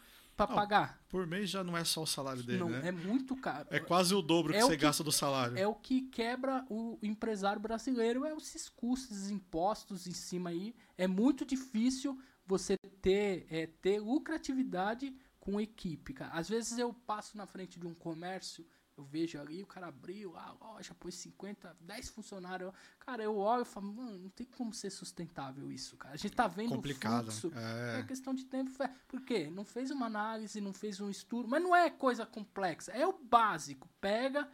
Não, pagar. Por mês já não é só o salário dele, não, né? é muito caro. É quase o dobro que É o você que- gasta do salário. É o que quebra o empresário brasileiro, é esses custos, esses impostos em cima aí. É muito difícil você ter, é, ter lucratividade com equipe, cara. Às vezes eu passo na frente de um comércio Eu vejo ali, o cara abriu a loja, pôs 50, 10 funcionários. Cara, eu olho e falo, mano, não tem como ser sustentável isso, cara. A gente tá vendo Complicado. o fluxo. É. É questão de tempo. Por quê? Não fez uma análise, não fez um estudo. Mas não é coisa complexa. É o básico. Pega,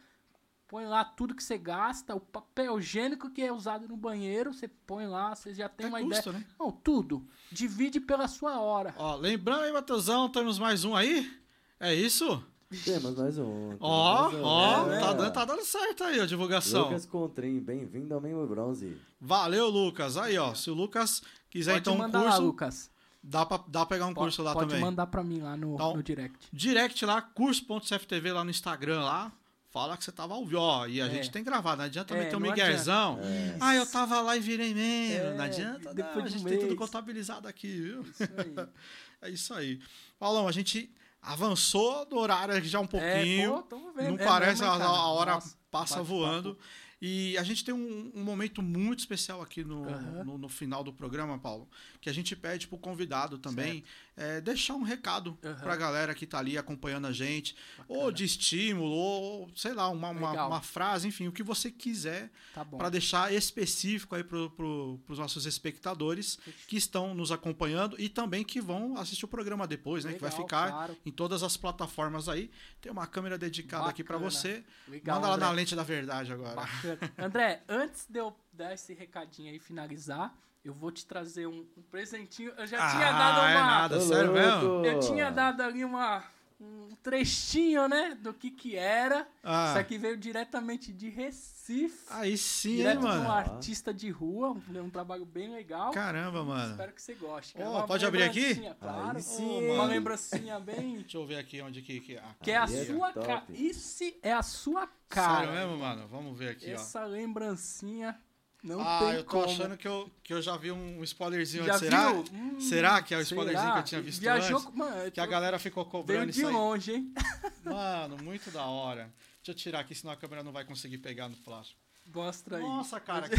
põe lá tudo que você gasta, o papel higiênico que é usado no banheiro, você põe lá, você já tem É uma custo, ideia. né? Não, tudo. Divide pela sua hora. Ó, lembrando aí, Matheusão, temos mais um aí? É isso? Temos mais um. Ó, ó, É. tá, dando, tá dando certo aí a divulgação. Lucas Contrim, bem-vindo ao Membro Bronze. Valeu, Lucas. Aí, ó, se o Lucas quiser pode então um lá, curso, Lucas. dá pra, dá pra pegar um Pode- curso lá pode também. mandar pra mim lá no, Então, no direct. Direct lá, curso.cftv lá no Instagram lá. Fala que você tava ao vivo, ó. E a É. gente tem gravado, não adianta É, meter um miguezão. É. Ah, eu tava lá e virei membro. É, não adianta, depois não. de A gente tem tudo mês. contabilizado aqui, viu? Isso aí. É isso aí. Paulão, a gente avançou do horário já um pouquinho. É, pô, vendo. Não É parece, mesmo, a, hein, cara? a hora Nossa, passa bate-papo. voando. E a gente tem um, um momento muito especial aqui no, Aham. no, no final do programa, Paulo, que a gente pede pro convidado também é, deixar um recado Aham. pra galera que tá ali acompanhando a gente, ou Bacana. de estímulo, ou sei lá, uma, uma, Legal. uma frase, enfim, o que você quiser Tá para deixar específico aí pro, pro, pros nossos espectadores que estão nos acompanhando e também que vão assistir o programa depois, né? que vai Legal, ficar claro. em todas as plataformas aí. Tem uma câmera dedicada aqui para Bacana. você. Legal, Manda lá André. na lente da verdade agora. Bacana. André, antes de eu dar esse recadinho aí e finalizar, eu vou te trazer um, um presentinho. Eu já tinha Ah, dado é uma. nada, Ô, sério mesmo? Eu tinha dado ali uma, um trechinho, né? Do que que era. Ah, Isso aqui veio diretamente de Recife. aí sim, hein, direto de um mano. artista de rua. Um, um trabalho bem legal. Caramba, mano. Espero que você goste. Ó, Uma pode abrir aqui? lembrancinha, Claro. Aí sim, uma mano. lembrancinha bem. Deixa eu ver aqui onde que. que ah, Que é a é sua cara. Isso é a sua cara. Sério mesmo, mano? Vamos ver aqui, Essa lembrancinha não. Ah, tem eu tô como. achando que eu, que eu já vi um spoilerzinho Já antes. Será? viu? Hum, Será que é o será? spoilerzinho que eu tinha visto Viajou, antes? Mano, eu Que a galera ficou veio cobrando de isso aí. longe, hein? Mano, muito da hora. Deixa eu tirar aqui, senão a câmera não vai conseguir pegar no plástico. Mostra aí. Nossa, cara, que,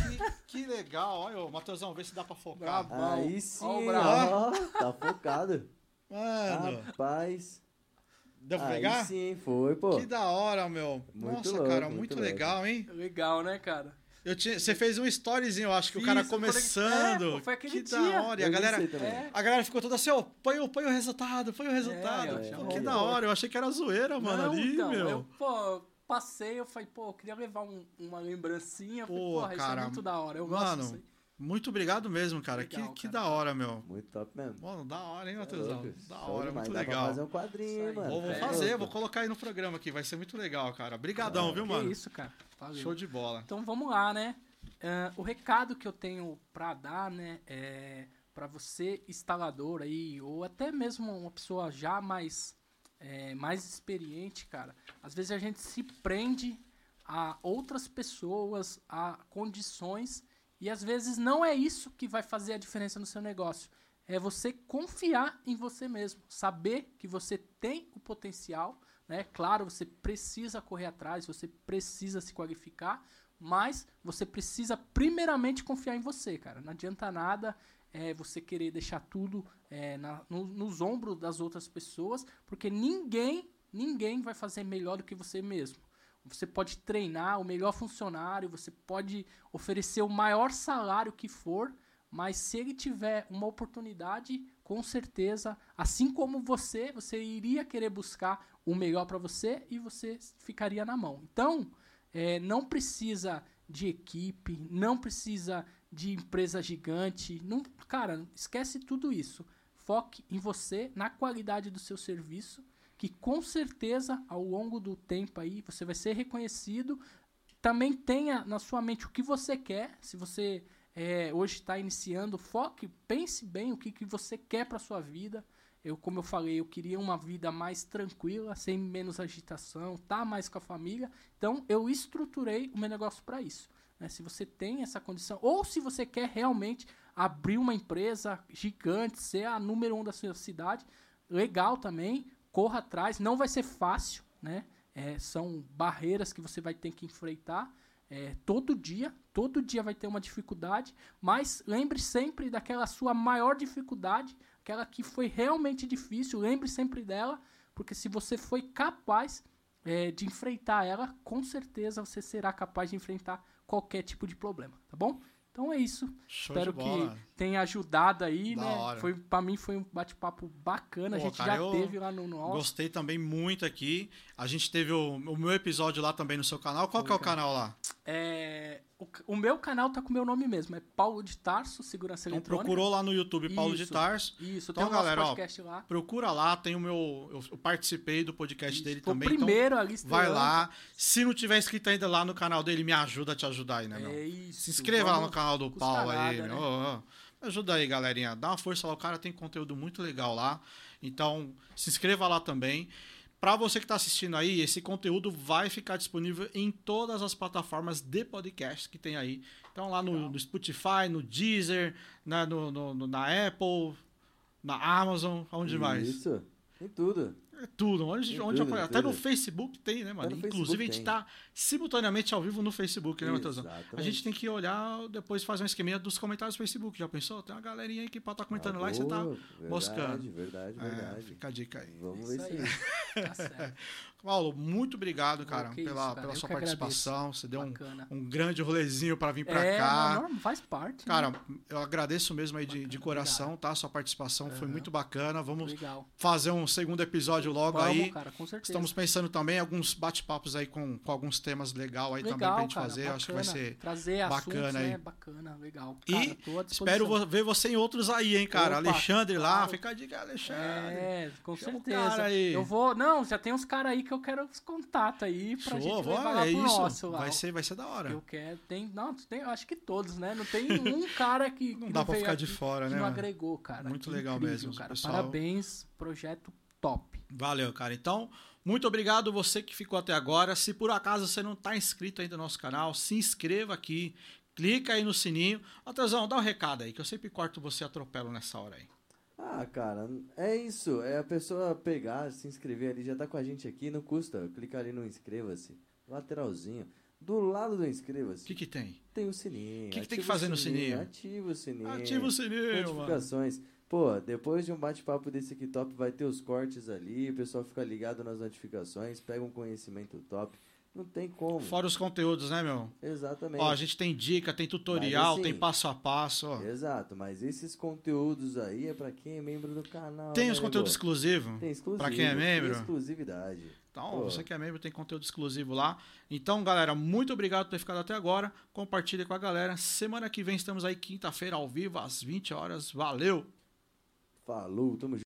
que legal. Olha, ô, Matheusão, vê se dá pra focar. Brabo. Bom, Aí sim, ó, tá focado. Mano, Rapaz. deu pra Aí pegar? sim, foi, pô. Que da hora, meu. Muito Nossa, louco, cara, muito muito, legal, hein? Legal, né, cara? Eu tinha, você fez um storyzinho, eu acho, que o cara Fiz, eu falei- começando. é, pô, foi aquele que dia. da hora. E a galera, isso. É. a galera ficou toda assim, ó, põe, o- põe o resultado, põe o resultado. É, Pô, é, que é. da hora, eu achei que era zoeira, mano, Não, ali, então, meu. Eu, pô, passei, eu falei, pô, eu queria levar um- uma lembrancinha. Eu falei, Pô, porra, isso cara, é muito da hora. Eu mano, gosto disso aí. Muito obrigado mesmo, cara. Legal, que, que cara. da hora, meu. Muito top mesmo. Mano, da hora, hein, é Matheusão? Da Show hora, demais. muito Dá pra legal. fazer um quadrinho, mano. Vou, vou É, fazer, louco. vou colocar aí no programa aqui, vai ser muito legal, cara. Brigadão, viu, Que mano? isso, cara. Valeu. Show de bola. Então vamos lá, né? Ah, o recado que eu tenho pra dar, né, é para você instalador aí ou até mesmo uma pessoa já mais é, mais experiente, cara. Às vezes a gente se prende a outras pessoas, a condições e às vezes não é isso que vai fazer a diferença no seu negócio. É você confiar em você mesmo, saber que você tem o potencial, né? Claro, você precisa correr atrás, você precisa se qualificar, mas você precisa primeiramente confiar em você, cara. Não adianta nada é, você querer deixar tudo é, na- no- nos ombros das outras pessoas, porque ninguém, ninguém vai fazer melhor do que você mesmo. Você pode treinar o melhor funcionário, você pode oferecer o maior salário que for, mas se ele tiver uma oportunidade, com certeza, assim como você, você iria querer buscar o melhor para você e você ficaria na mão. Então, é, não precisa de equipe, não precisa de empresa gigante. Não, cara, esquece tudo isso. Foque em você, na qualidade do seu serviço, que com certeza ao longo do tempo aí você vai ser reconhecido. Também tenha na sua mente o que você quer. Se você é, hoje está iniciando, foque, pense bem o que, que você quer para sua vida. Eu, como eu falei, eu queria uma vida mais tranquila, sem menos agitação, tá mais com a família. Então, eu estruturei o meu negócio para isso. né? Se você tem essa condição, ou se você quer realmente abrir uma empresa gigante, ser a número um da sua cidade, legal também, corra atrás. Não vai ser fácil, né? É, são barreiras que você vai ter que enfrentar é, todo dia. Todo dia vai ter uma dificuldade, mas lembre sempre daquela sua maior dificuldade, aquela que foi realmente difícil. Lembre sempre dela, porque se você foi capaz, é, de enfrentar ela, com certeza você será capaz de enfrentar qualquer tipo de problema, tá bom? Então é isso. Show Espero de bola. que tenha ajudado aí, Da né? hora. Foi, pra mim foi um bate-papo bacana. a Pô, gente cara, já teve lá no nosso. Gostei também muito aqui. A gente teve o, o meu episódio lá também no seu canal. Qual que é o canal lá? É, o, o meu canal tá com o meu nome mesmo, é Paulo de Tarso, Segurança Então Eletrônica. procurou lá no YouTube Paulo de Isso. Tarso. Isso, Então, tem o nosso galera, ó, podcast lá. Procura lá, tem o meu. Eu, eu participei do podcast dele Foi também. o primeiro ali então vai estreando. lá. Se não tiver inscrito ainda lá no canal dele, me ajuda a te ajudar aí, né, meu? É isso. Se inscreva lá no canal do Paulo aí, né? Ô. Ajuda aí, galerinha. Dá uma força lá. O cara tem conteúdo muito legal lá. Então, se inscreva lá também. Pra você que tá assistindo aí, esse conteúdo vai ficar disponível em todas as plataformas de podcast que tem aí. Então, lá no, no Spotify, no Deezer, na, no, no- no- na Apple, na Amazon, onde mais? Isso. Em tudo. É tudo. Onde, onde tudo. Até no tudo. Facebook tem, né, mano? no Facebook Inclusive, a gente tem. Tá simultaneamente ao vivo no Facebook, né, Matheusão? A gente tem que olhar, depois fazer um esqueminha dos comentários do Facebook. Já pensou? Tem uma galerinha aí que pode estar comentando lá e você tá. Boa, moscando. Verdade, verdade, É, verdade. fica a dica aí. Vamos Isso ver aí. se Tá certo. Paulo, muito obrigado, cara, pela, isso, cara. pela Eu sua que agradeço. participação. Você deu um, um grande rolezinho pra vir pra é, cá. não, não, faz parte. né? Cara, eu agradeço mesmo aí de, Bacana, de coração, tá? Sua participação foi Aham. muito bacana. Vamos Legal. fazer um segundo episódio logo Vamos, aí. cara, com certeza. Estamos pensando também em alguns bate-papos aí com, com alguns temas legal aí também legal, pra gente cara, fazer. Bacana. Acho que vai ser. Trazer bacana assuntos, aí. né? Bacana, legal. E Cara. Espero ver você em outros aí, hein, cara. Opa, Alexandre lá, claro. fica a dica, Alexandre. É, com Chama certeza. Eu vou. Não, já tem uns caras aí que eu quero os contatos aí pra Show, gente vou, levar lá é pro isso. nosso lá. vai, ser, vai ser da hora. Eu quero. Tem. Não, tem, acho que todos, né? Não tem um cara que. Não que dá pra veio ficar aqui de fora, que né? não agregou, cara. Muito legal incrível, mesmo, cara. pessoal. Parabéns, projeto top. Valeu, cara. Então, muito obrigado você que ficou até agora. Se por acaso você não está inscrito ainda no nosso canal, se inscreva aqui. Clica aí no sininho. Matheusão, dá um recado aí, que eu sempre corto você e atropelo nessa hora aí. Ah, cara, é isso. É a pessoa pegar, se inscrever ali, já tá com a gente aqui, não custa. Clica ali no inscreva-se. Lateralzinho. Do lado do O inscreva-se, que que tem? tem o sininho. que que tem que o fazer no sininho? Ativa o sininho. Ativa o sininho, mano. Pô, depois de um bate-papo desse aqui top, vai ter os cortes ali, o pessoal fica ligado nas notificações, pega um conhecimento top. Não tem como. Fora os conteúdos, né, meu? Exatamente. Ó, a gente tem dica, tem tutorial, assim, tem passo a passo, ó. Exato, mas esses conteúdos aí é pra quem é membro do canal. Tem né, os conteúdos exclusivos. Tem exclusivo. pra quem é membro. Tem exclusividade. Então, Pô. você que é membro tem conteúdo exclusivo lá. Então, galera, muito obrigado por ter ficado até agora. Compartilha com a galera. Semana que vem estamos aí, quinta-feira, ao vivo, às 20 horas. Valeu! Falou, tamo junto.